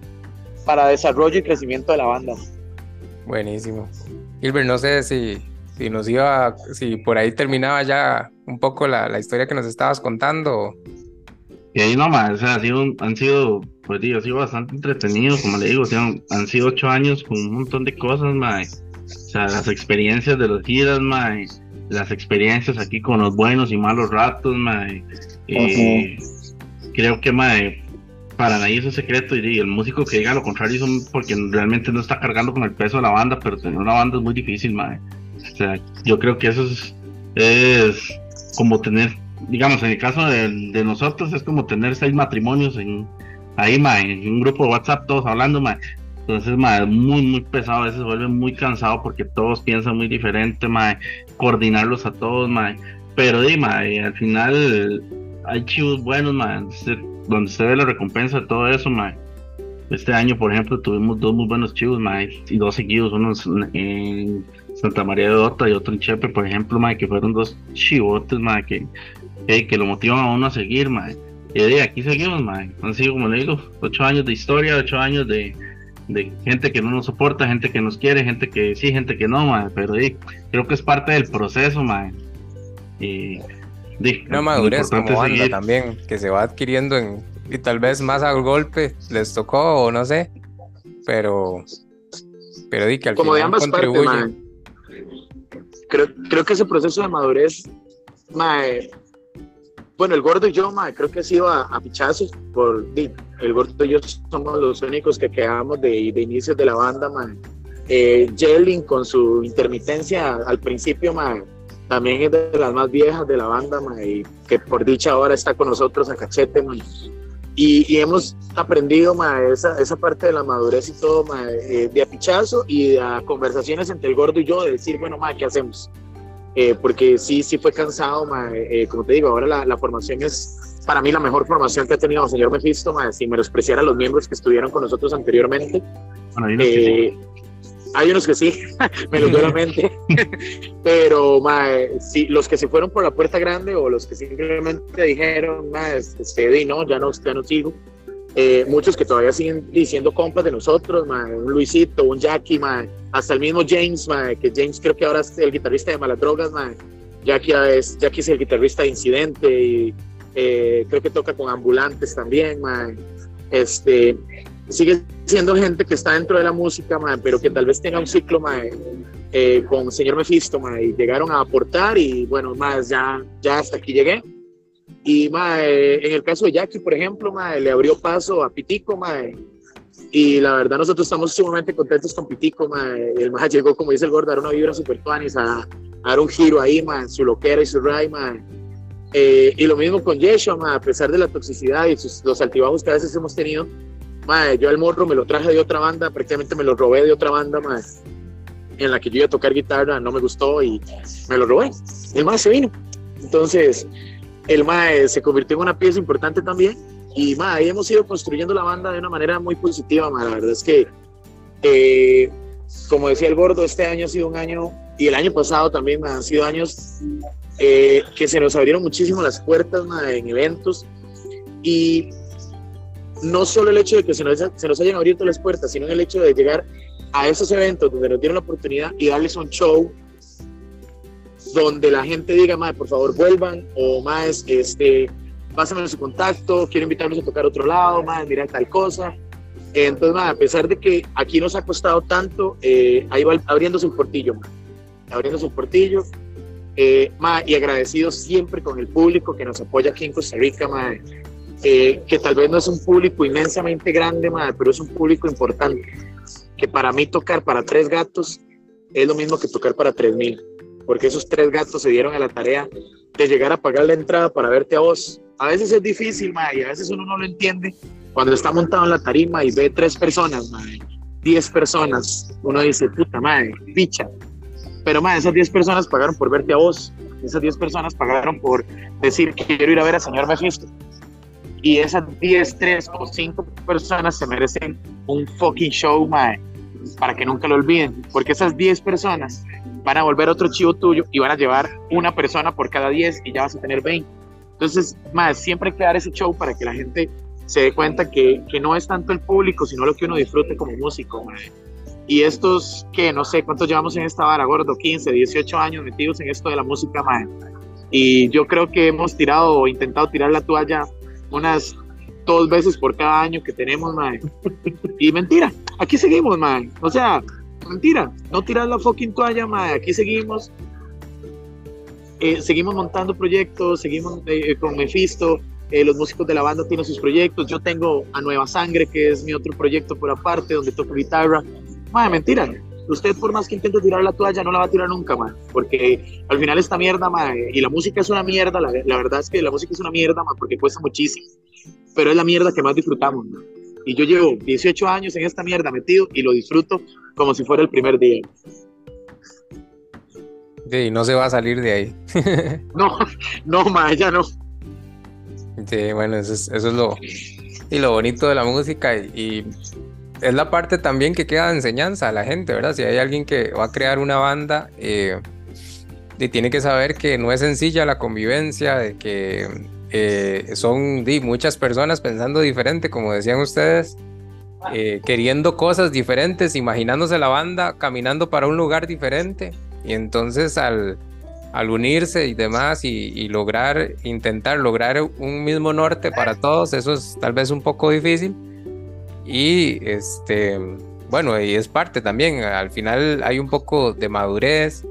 para desarrollo y crecimiento de la banda. Buenísimo. Gilbert, no sé si, si nos iba, si por ahí terminaba ya un poco la, la historia que nos estabas contando. Y ahí nomás, o sea, han sido, pues digo, ha sido bastante entretenido, como le digo, o sea, han sido ocho años con un montón de cosas, mae. O sea, las experiencias de los giras, mae, las experiencias aquí con los buenos y malos ratos, mae. Eh, Creo que, mae, para nadie es un secreto y el músico que diga lo contrario son porque realmente no está cargando con el peso de la banda, pero tener una banda es muy difícil, madre. O sea, yo creo que eso es, es como tener, digamos, en el caso de, nosotros es como tener seis matrimonios en ahí, madre, en un grupo de WhatsApp todos hablando, madre. Entonces, madre, muy, muy pesado, a veces se vuelve muy cansado porque todos piensan muy diferente, madre, coordinarlos a todos, madre. Pero, di, madre, al final hay chivos buenos, madre donde se ve la recompensa de todo eso, mae. Este año, por ejemplo, tuvimos dos muy buenos chivos, mae, y dos seguidos, uno en Santa María de Ota y otro en Chepe, por ejemplo, mae, que fueron dos chivotes, mae, que, que lo motivan a uno a seguir, mae. Y de aquí seguimos, mae. Han como le digo, ocho años de historia, ocho años de, de gente que no nos soporta, gente que nos quiere, gente que sí, gente que no, mae. Pero creo que es parte del proceso, mae. Y una madurez como banda también, que se va adquiriendo en, y tal vez más al golpe les tocó o no sé, pero, pero di que al como de ambas partes, creo, creo que ese proceso de madurez, bueno, el gordo y yo, creo que ha sido a, pichazos, por el gordo y yo somos los únicos que quedamos de, de inicios de la banda, man. Eh, Jelling con su intermitencia al principio, man, también es de las más viejas de la banda, y que por dicha ahora está con nosotros a cachete, Y, hemos aprendido esa, esa, parte de la madurez y todo eh, de apichazo y de conversaciones entre el gordo y yo de decir, bueno, ma, ¿qué hacemos? Eh, porque sí, sí fue cansado, eh, como te digo, ahora la, la, formación es para mí la mejor formación que ha tenido el señor Mephisto, ma, si me los a los miembros que estuvieron con nosotros anteriormente. Bueno, hay unos que sí, me lo la mente, pero sí, los que se fueron por la puerta grande o los que simplemente dijeron, este, y no, ya no, ya no sigo. Eh, muchos que todavía siguen diciendo compas de nosotros, un Luisito, un Jackie, hasta el mismo James, que James creo que ahora es el guitarrista de Malas Drogas, Jackie, es, Jackie es el guitarrista de Incidente y eh, creo que toca con Ambulantes también, este, sigue siendo gente que está dentro de la música, pero que tal vez tenga un ciclo eh, con señor Mephisto y llegaron a aportar y bueno, más ya, ya hasta aquí llegué. Y eh, en el caso de Jackie, por ejemplo, le abrió paso a Pitico, y la verdad nosotros estamos sumamente contentos con Pitico, el más llegó, como dice el gordo, a dar una vibra super tuanis, a, a, dar un giro ahí, en su loquera y su ride, eh, y lo mismo con Yeshua, a pesar de la toxicidad y los altibajos que a veces hemos tenido, yo al morro me lo traje de otra banda, prácticamente me lo robé de otra banda, en la que yo iba a tocar guitarra, no me gustó y me lo robé. El más se vino. Entonces, el mae se convirtió en una pieza importante también y mae, ahí hemos ido construyendo la banda de una manera muy positiva, mae. la verdad es que, eh, como decía el gordo, este año ha sido un año y el año pasado también han sido años eh, que se nos abrieron muchísimo las puertas en eventos y no solo el hecho de que se nos, se nos hayan abierto las puertas, sino el hecho de llegar a esos eventos donde nos dieron la oportunidad y darles un show donde la gente diga, más por favor vuelvan, o más, este, pásame su contacto, quiero invitarlos a tocar otro lado, más, mira tal cosa. Entonces, a pesar de que aquí nos ha costado tanto, eh, ahí va abriéndose el portillo, abriéndose el portillo. Eh, y agradecido siempre con el público que nos apoya aquí en Costa Rica, eh, que tal vez no es un público inmensamente grande, pero es un público importante. Que para mí tocar para tres gatos es lo mismo que tocar para tres mil, porque esos tres gatos se dieron a la tarea de llegar a pagar la entrada para verte a vos. A veces es difícil, y a veces uno no lo entiende, cuando está montado en la tarima y ve tres personas, madre, diez personas, uno dice, puta madre, picha. Pero madre, esas diez personas pagaron por verte a vos. Esas diez personas pagaron por decir quiero ir a ver al señor Mephisto. Y esas diez, tres o cinco personas se merecen un fucking show, madre, para que nunca lo olviden. Porque esas diez personas van a volver otro chivo tuyo y van a llevar una persona por cada diez y ya vas a tener 20. Entonces, más siempre hay que dar ese show para que la gente se dé cuenta que, que, no es tanto el público, sino lo que uno disfrute como músico. Y estos, que no sé cuántos llevamos en esta vara, gordo, 15, 18 años metidos en esto de la música, madre. Y yo creo que hemos tirado o intentado tirar la toalla unas dos veces por cada año que tenemos, madre. Y mentira, aquí seguimos, madre. O sea, mentira, no tirar la fucking toalla, madre. Aquí seguimos. Eh, seguimos montando proyectos, seguimos eh, con Mephisto, eh, los músicos de la banda tienen sus proyectos, yo tengo a Nueva Sangre, que es mi otro proyecto por aparte, donde toco guitarra. Madre, mentira, usted por más que intente tirar la toalla, no la va a tirar nunca, madre, porque al final esta mierda, madre, y la música es una mierda, la, verdad es que la música es una mierda, madre, porque cuesta muchísimo, pero es la mierda que más disfrutamos, Y yo llevo 18 años en esta mierda metido y lo disfruto como si fuera el primer día. Sí, no se va a salir de ahí. no, no, madre, ya no. Sí, bueno, eso es, eso es lo, y lo bonito de la música y, es la parte también que queda de enseñanza a la gente, ¿verdad? Si hay alguien que va a crear una banda, eh, y tiene que saber que no es sencilla la convivencia, de que eh, son muchas personas pensando diferente, como decían ustedes, eh, queriendo cosas diferentes, imaginándose la banda caminando para un lugar diferente. Y entonces al, al unirse y demás y, lograr, intentar lograr un mismo norte para todos, eso es tal vez un poco difícil. Y este, bueno, y es parte también, al final hay un poco de madurez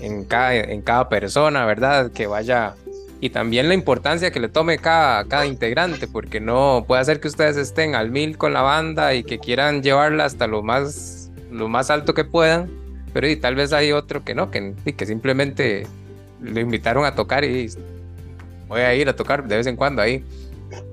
en cada, en cada persona, ¿verdad? Que vaya y también la importancia que le tome cada, cada integrante, porque no puede ser que ustedes estén al mil con la banda y que quieran llevarla hasta lo más, lo más alto que puedan, pero y tal vez hay otro que no, que, que simplemente lo invitaron a tocar y voy a ir a tocar de vez en cuando ahí.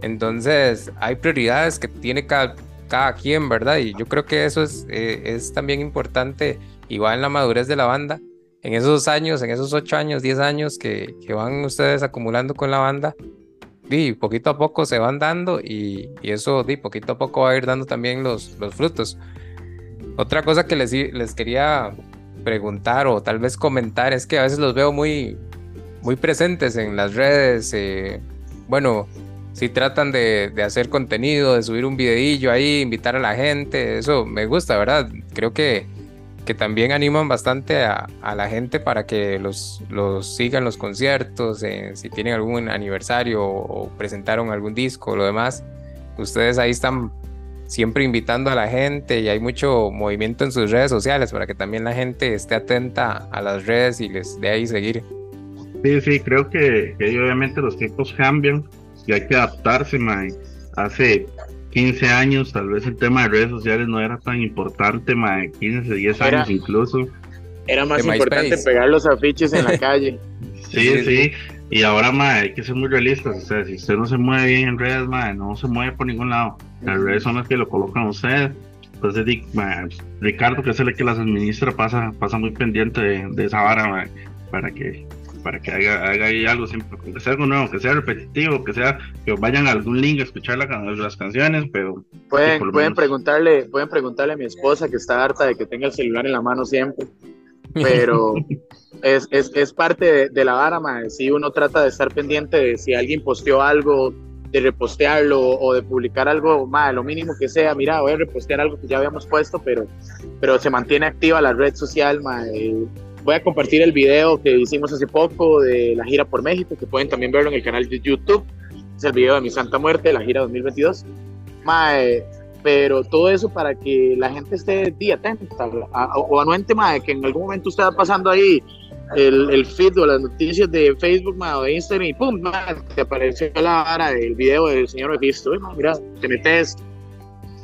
Entonces, hay prioridades que tiene cada, cada quien, ¿verdad? Y yo creo que eso es, eh, es también importante, igual en la madurez de la banda, en esos años, en esos ocho años, diez años que, que van ustedes acumulando con la banda, y poquito a poco se van dando y, y eso, di, poquito a poco va a ir dando también los, los frutos. Otra cosa que les, les quería preguntar o tal vez comentar es que a veces los veo muy, muy presentes en las redes. Eh, bueno, si tratan de, hacer contenido, de subir un videillo ahí, invitar a la gente, eso me gusta, ¿verdad? Creo que, que también animan bastante a, la gente para que los, sigan los conciertos, eh, si tienen algún aniversario o, presentaron algún disco o lo demás. Ustedes ahí están siempre invitando a la gente y hay mucho movimiento en sus redes sociales para que también la gente esté atenta a las redes y les dé ahí seguir. Sí, sí, creo que, obviamente los tiempos cambian y hay que adaptarse, man. Hace 15 años tal vez el tema de redes sociales no era tan importante, man. 15, 10 años incluso. Era más importante pegar los afiches en la calle. sí, sí. Y ahora, ma, hay que ser muy realistas. O sea, si usted no se mueve bien en redes, ma, no se mueve por ningún lado. Las redes son las que lo colocan a usted. Entonces, Ricardo, que es el que las administra, pasa, pasa muy pendiente de, esa vara, para que para que haga, haga ahí algo siempre, que sea algo nuevo, que sea repetitivo, que sea que vayan a algún link a escuchar las canciones, pero pueden, pueden preguntarle, pueden preguntarle a mi esposa que está harta de que tenga el celular en la mano siempre, pero es, es, es parte de, la vara, Si uno trata de estar pendiente de si alguien posteó algo, de repostearlo o de publicar algo, más lo mínimo que sea, mira, voy a repostear algo que ya habíamos puesto, pero, pero se mantiene activa la red social, voy a compartir el video que hicimos hace poco de la gira por México, que pueden también verlo en el canal de YouTube. Es el video de mi Santa Muerte, la gira 2022. pero todo eso para que la gente esté día atenta o anuente más que en algún momento usted va pasando ahí el, el feed o las noticias de Facebook o de Instagram y pum, te apareció la vara del video del señor Mephisto, mira, te metes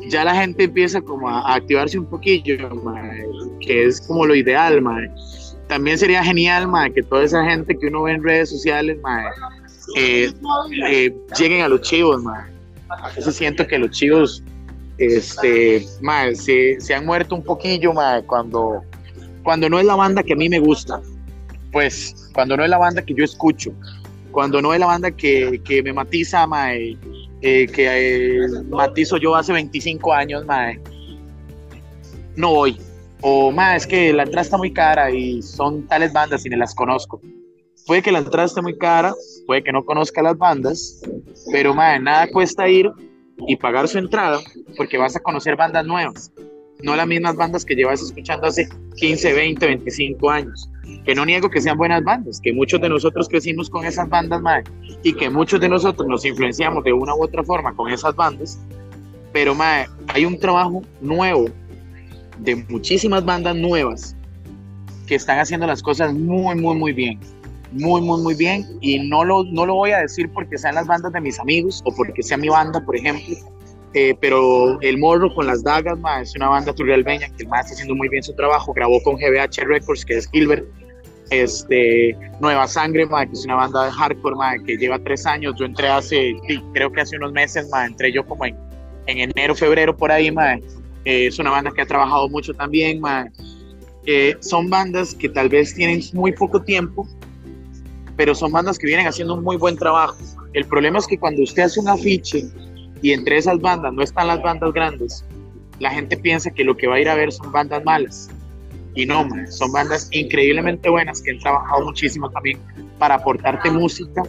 ya la gente empieza como a, activarse un poquillo, que es como lo ideal, También sería genial, que toda esa gente que uno ve en redes sociales, eh, eh, lleguen a los chivos, A veces siento que los chivos este, se, se, han muerto un poquillo, cuando, cuando no es la banda que a mí me gusta. Pues, cuando no es la banda que yo escucho, cuando no es la banda que, que me matiza, eh, que eh, matizo yo hace 25 años, no voy. O más es que la entrada está muy cara y son tales bandas y ni las conozco. Puede que la entrada esté muy cara, puede que no conozca las bandas, pero nada cuesta ir y pagar su entrada porque vas a conocer bandas nuevas, no las mismas bandas que llevas escuchando hace 15, 20, 25 años que no niego que sean buenas bandas, que muchos de nosotros crecimos con esas bandas, mae, y que muchos de nosotros nos influenciamos de una u otra forma con esas bandas, pero mae, hay un trabajo nuevo de muchísimas bandas nuevas que están haciendo las cosas muy, muy, muy bien. Muy, muy, muy bien. Y no lo, no lo voy a decir porque sean las bandas de mis amigos o porque sea mi banda, por ejemplo. Eh, pero El Morro con las Dagas, ma, es una banda turrialbeña que el más está haciendo muy bien su trabajo. Grabó con GBH Records, que es Gilbert, este, Nueva Sangre, que es una banda de hardcore, que lleva tres años. Yo entré hace, creo que hace unos meses, entré yo como en, enero, febrero, por ahí, es una banda que ha trabajado mucho también, son bandas que tal vez tienen muy poco tiempo, pero son bandas que vienen haciendo un muy buen trabajo. El problema es que cuando usted hace un afiche y entre esas bandas no están las bandas grandes, la gente piensa que lo que va a ir a ver son bandas malas y no, son bandas increíblemente buenas que han trabajado muchísimo también para aportarte música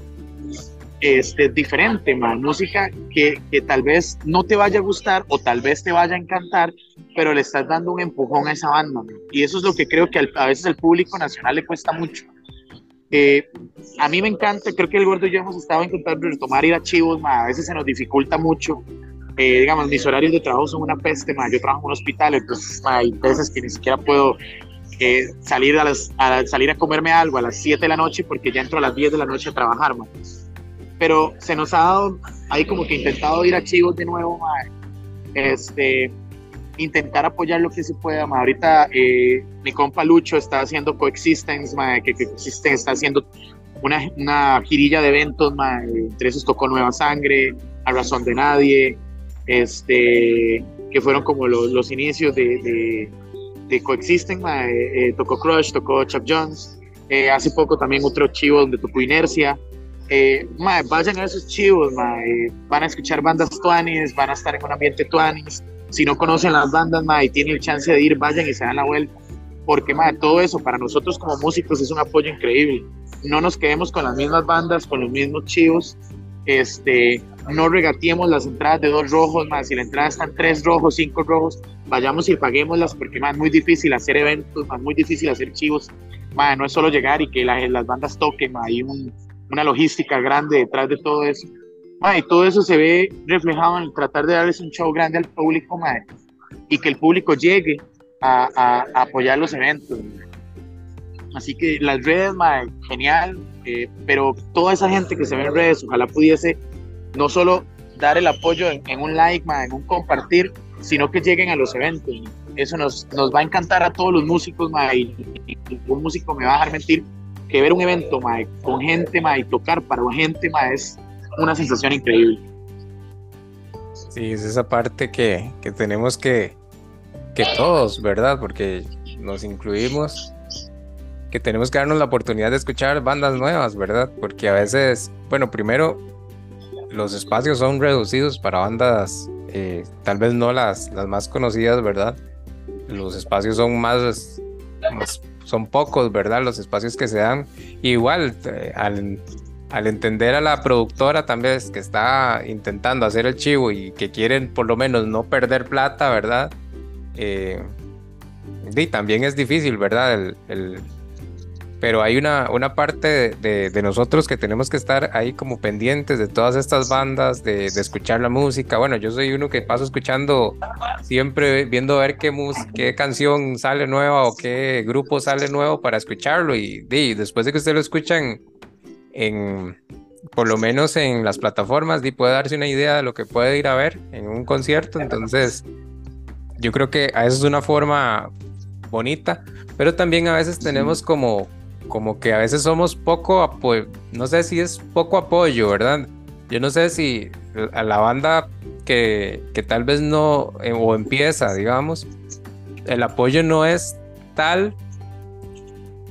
este, diferente, man. música que, que, tal vez no te vaya a gustar o tal vez te vaya a encantar, pero le estás dando un empujón a esa banda. Y eso es lo que creo que a veces al público nacional le cuesta mucho. Eh, a mí me encanta, creo que el gordo y yo hemos estado intentando retomar ir a chivos, a veces se nos dificulta mucho, eh, digamos, mis horarios de trabajo son una peste, yo trabajo en un hospital, entonces hay veces que ni siquiera puedo eh, salir, a las, a salir a comerme algo a las 7 de la noche porque ya entro a las 10 de la noche a trabajar, ma. Pero se nos ha dado, ahí como que intentado ir a Chivos de nuevo, ma. este, intentar apoyar lo que se pueda, ma. ahorita eh, mi compa Lucho está haciendo Coexistence, ma, que Coexistence está haciendo una, una girilla de eventos, ma. entre esos tocó Nueva Sangre, A Razón de Nadie, este, que fueron como los, inicios de, de, Coexisten, eh, eh, tocó Crush, tocó Chuck Jones, eh, hace poco también otro chivo donde tocó Inercia. Vayan a esos chivos, van a escuchar bandas tuanis, van a estar en un ambiente tuanis. Si no conocen las bandas y tienen chance de ir, vayan y se dan la vuelta. Porque todo eso para nosotros como músicos es un apoyo increíble. No nos quedemos con las mismas bandas, con los mismos chivos. Este, no regatiemos las entradas de dos rojos, más si la entrada están tres rojos, cinco rojos, vayamos y paguémoslas porque más muy difícil hacer eventos, más muy difícil hacer chivos, más no es solo llegar y que las bandas toquen, hay una logística grande detrás de todo eso. y todo eso se ve reflejado en tratar de darles un show grande al público y que el público llegue a, apoyar los eventos. Así que las redes, genial, eh, pero toda esa gente que se ve en redes, ojalá pudiese no solo dar el apoyo en, un like, en un compartir, sino que lleguen a los eventos. Eso nos, nos va a encantar a todos los músicos, y, un músico me va a dejar mentir que ver un evento con gente y tocar para gente es una sensación increíble. Sí, es esa parte que, que tenemos que, que todos, ¿verdad? Porque nos incluimos, que tenemos que darnos la oportunidad de escuchar bandas nuevas, ¿verdad? Porque a veces, bueno, primero los espacios son reducidos para bandas, eh, tal vez no las, las más conocidas, ¿verdad? Los espacios son más, son pocos, ¿verdad? Los espacios que se dan. Igual, eh, al, al, entender a la productora también que está intentando hacer el chivo y que quieren por lo menos no perder plata, ¿verdad? eh, también es difícil, ¿verdad? el, pero hay una, una parte de, de, nosotros que tenemos que estar ahí como pendientes de todas estas bandas, de, de, escuchar la música. Bueno, yo soy uno que paso escuchando siempre, viendo ver qué, qué canción sale nueva o qué grupo sale nuevo para escucharlo. Y, y después de que usted lo escuchan en, por lo menos en las plataformas, y puede darse una idea de lo que puede ir a ver en un concierto. Entonces, yo creo que a eso es una forma bonita, pero también a veces tenemos como como que a veces somos poco apoyo, no sé si es poco apoyo, ¿verdad? Yo no sé si a la banda que, que tal vez no, eh, o empieza, digamos, el apoyo no es tal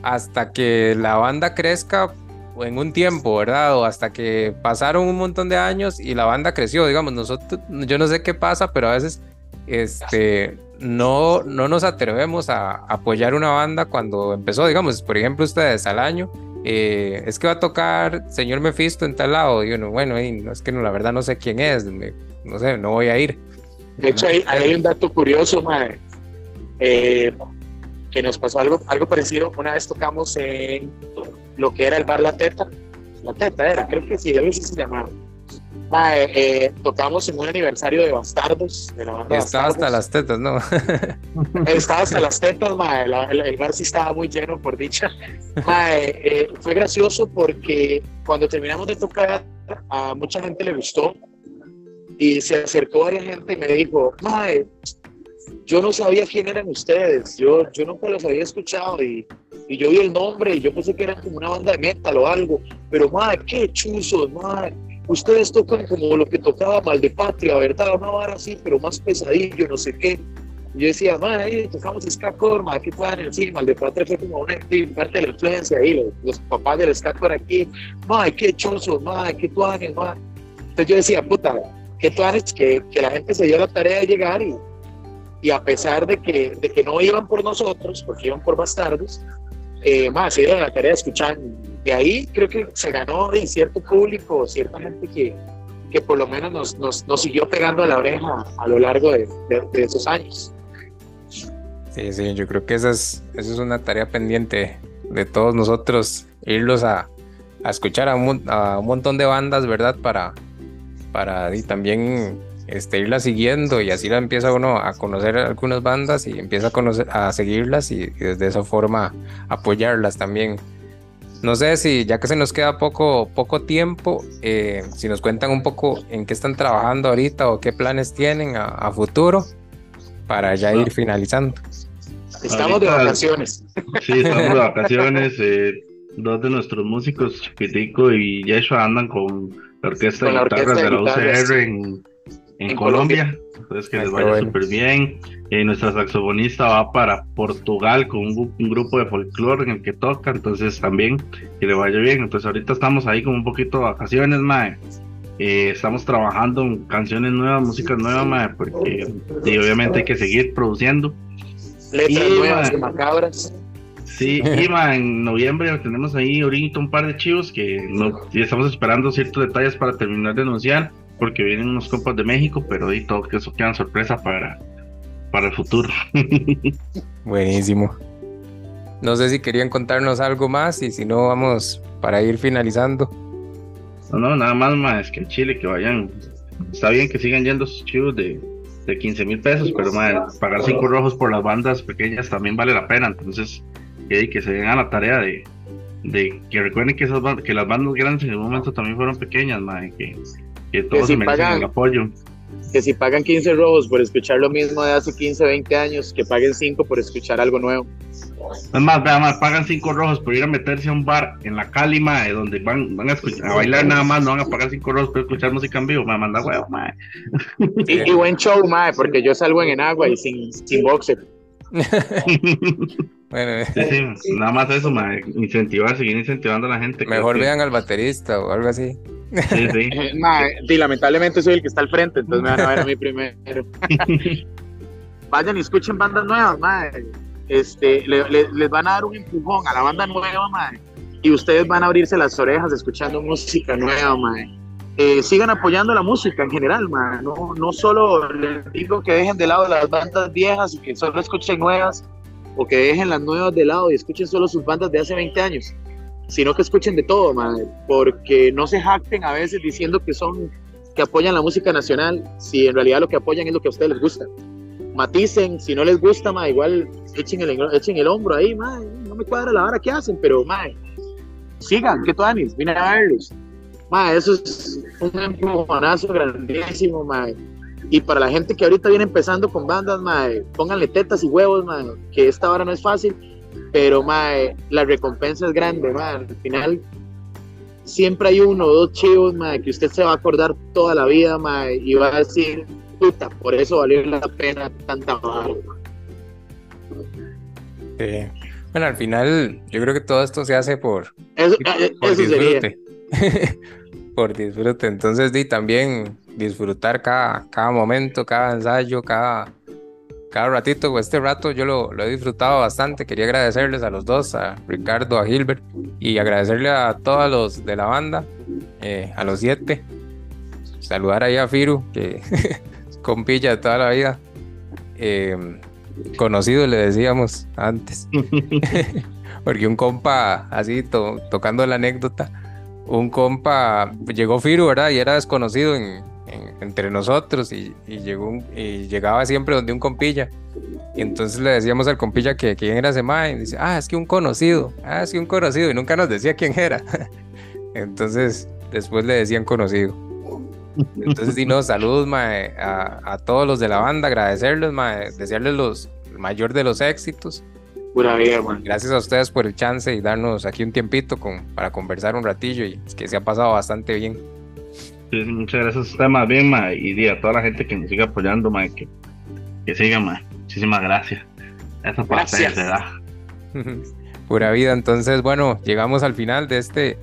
hasta que la banda crezca en un tiempo, ¿verdad? O hasta que pasaron un montón de años y la banda creció, digamos, nosotros, yo no sé qué pasa, pero a veces, este, no, no nos atrevemos a apoyar una banda cuando empezó, digamos, por ejemplo, ustedes al año, eh, es que va a tocar señor Mephisto en tal lado, y uno, bueno, es que no, la verdad no sé quién es, no sé, no voy a ir. De hecho, hay, un dato curioso, madre, eh, que nos pasó algo, algo parecido, una vez tocamos en lo que era el bar La Teta, La Teta era, creo que sí, a veces se llamaba eh, tocamos en un aniversario de Bastardos, de la banda Estaba hasta las tetas, ¿no? estaba hasta las tetas, el, bar sí estaba muy lleno, por dicha. Eh, fue gracioso porque cuando terminamos de tocar, a mucha gente le gustó y se acercó a la gente y me dijo, mae, yo no sabía quién eran ustedes, yo, yo nunca los había escuchado y, y yo vi el nombre y yo pensé que eran como una banda de metal o algo, pero madre, qué chuzos, madre, ustedes tocan como lo que tocaba Mal de Patria, ¿verdad? Una vara así, pero más pesadillo, no sé qué. Y yo decía, madre, ahí tocamos Ska-Core, madre, ¿qué puedan decir? Mal de Patria fue como una parte de la influencia ahí, los, papás del ska aquí, madre, qué chozos, madre, qué tuanes, madre. Entonces yo decía, puta, qué tuanes que, que la gente se dio la tarea de llegar y, y a pesar de que, de que no iban por nosotros, porque iban por bastardos, eh, más se dieron la tarea de escuchar de ahí creo que se ganó de cierto público, cierta gente que, que por lo menos nos, nos, nos, siguió pegando a la oreja a lo largo de, de, esos años. Sí, sí, yo creo que esa es, esa es una tarea pendiente de todos nosotros, irlos a, a escuchar a un, a un, montón de bandas, ¿verdad? Para, para y también este, irla siguiendo y así la empieza uno a conocer algunas bandas y empieza a, conocer, a seguirlas y, y desde esa forma apoyarlas también. No sé si ya que se nos queda poco, poco tiempo, eh, si nos cuentan un poco en qué están trabajando ahorita o qué planes tienen a, futuro para ya ir finalizando. Estamos de vacaciones. Sí, estamos de vacaciones. Eh, dos de nuestros músicos, Chiquitico y Yeshua, andan con la orquesta de guitarras de, la UCR en, en, Colombia. Entonces que les vaya súper bien. Eh, nuestra saxofonista va para Portugal con un, grupo de folclore en el que toca, entonces también que le vaya bien. Entonces ahorita estamos ahí con un poquito de vacaciones, mae. Eh, estamos trabajando en canciones nuevas, músicas nuevas, mae, porque y obviamente hay que seguir produciendo. Letras nuevas y macabras. Sí, y ma, en noviembre tenemos ahí ahorita un par de chivos que no, estamos esperando ciertos detalles para terminar de anunciar, porque vienen unos compas de México, pero ahí todo que eso queda sorpresa para, para el futuro. Buenísimo. No sé si querían contarnos algo más y si no, vamos para ir finalizando. No, no, nada más, más que en Chile que vayan. Está bien que sigan yendo sus chivos de, de 15 mil pesos, pero pagar cinco rojos por las bandas pequeñas también vale la pena. Entonces, que, que se den a la tarea de, de que recuerden que, esas, que las bandas grandes en el momento también fueron pequeñas, madre, que, que todos se merecen el apoyo que si pagan 15 robos por escuchar lo mismo de hace 15, 20 años, que paguen 5 por escuchar algo nuevo. Es más, vea más, pagan 5 rojos por ir a meterse a un bar en la Calima, donde van, van a, escuchar, a bailar nada más, no van a pagar 5 rojos por escuchar música en vivo, me manda huevo, mae. Y, buen show, mae, porque yo salgo en agua y sin, sin boxer. bueno, sí, sí, nada más eso, mae, incentivar, seguir incentivando a la gente. Mejor vean al baterista o algo así. Sí, sí. lamentablemente soy el que está al frente, entonces me van a ver a mí primero. Vayan y escuchen bandas nuevas, madre. Este, les van a dar un empujón a la banda nueva, madre. Y ustedes van a abrirse las orejas escuchando música nueva, madre. Eh, sigan apoyando la música en general, madre. No, no solo les digo que dejen de lado las bandas viejas y que solo escuchen nuevas, o que dejen las nuevas de lado y escuchen solo sus bandas de hace 20 años, sino que escuchen de todo, madre, porque no se jacten a veces diciendo que son que apoyan la música nacional, si en realidad lo que apoyan es lo que a ustedes les gusta. Maticen, si no les gusta, ma, igual echen el, echen el hombro ahí, ma, no me cuadra la hora que hacen, pero ma, sigan, que toanis, vine a verlos. Ma, eso es un empujonazo grandísimo, ma. Y para la gente que ahorita viene empezando con bandas, ma, pónganle tetas y huevos, ma, que esta hora no es fácil, pero ma, la recompensa es grande, ma. Al final siempre hay uno o dos chivos, ma, que usted se va a acordar toda la vida, ma, y va a decir, puta, por eso valió la pena tanta barra. Sí. Bueno, al final yo creo que todo esto se hace por, Eso, por eso sería. por disfrute. Entonces, di también disfrutar cada, cada momento, cada ensayo, cada, cada ratito. Pues, Este rato yo lo, lo he disfrutado bastante. Quería agradecerles a los dos, a Ricardo, a Gilbert, y agradecerle a todos los de la banda, eh, a los siete. Saludar ahí a Firu, que es compilla de toda la vida. Eh, conocido le decíamos antes. Porque un compa, así to- tocando la anécdota, un compa, llegó Firu, ¿verdad? Y era desconocido en- en- entre nosotros y llegaba siempre donde un compilla. Y entonces le decíamos al compilla que quién era ese mae, y dice, ah, es que un conocido, ah, es que un conocido, y nunca nos decía quién era. Entonces, después le decían conocido. Entonces, sí, no, saludos, mae, a, a todos los de la banda, agradecerles, mae, desearles los, el mayor de los éxitos. Pura vida, man. Gracias a ustedes por el chance y darnos aquí un tiempito con, para conversar un ratillo y es que se ha pasado bastante bien. Sí, muchas gracias a usted, más bien, ma, y a toda la gente que nos sigue apoyando, ma, que, que siga, ma. Muchísimas gracias. Eso por Gracias. Pura vida. Entonces, bueno, llegamos al final de este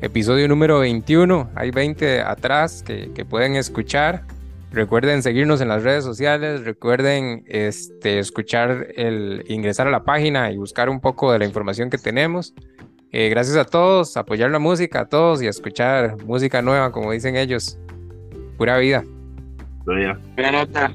episodio número 21. Hay 20 atrás que, que pueden escuchar. Recuerden seguirnos en las redes sociales. Recuerden este, escuchar el ingresar a la página y buscar un poco de la información que tenemos. Eh, gracias a todos, apoyar la música a todos y escuchar música nueva, como dicen ellos. Pura vida. Buena nota.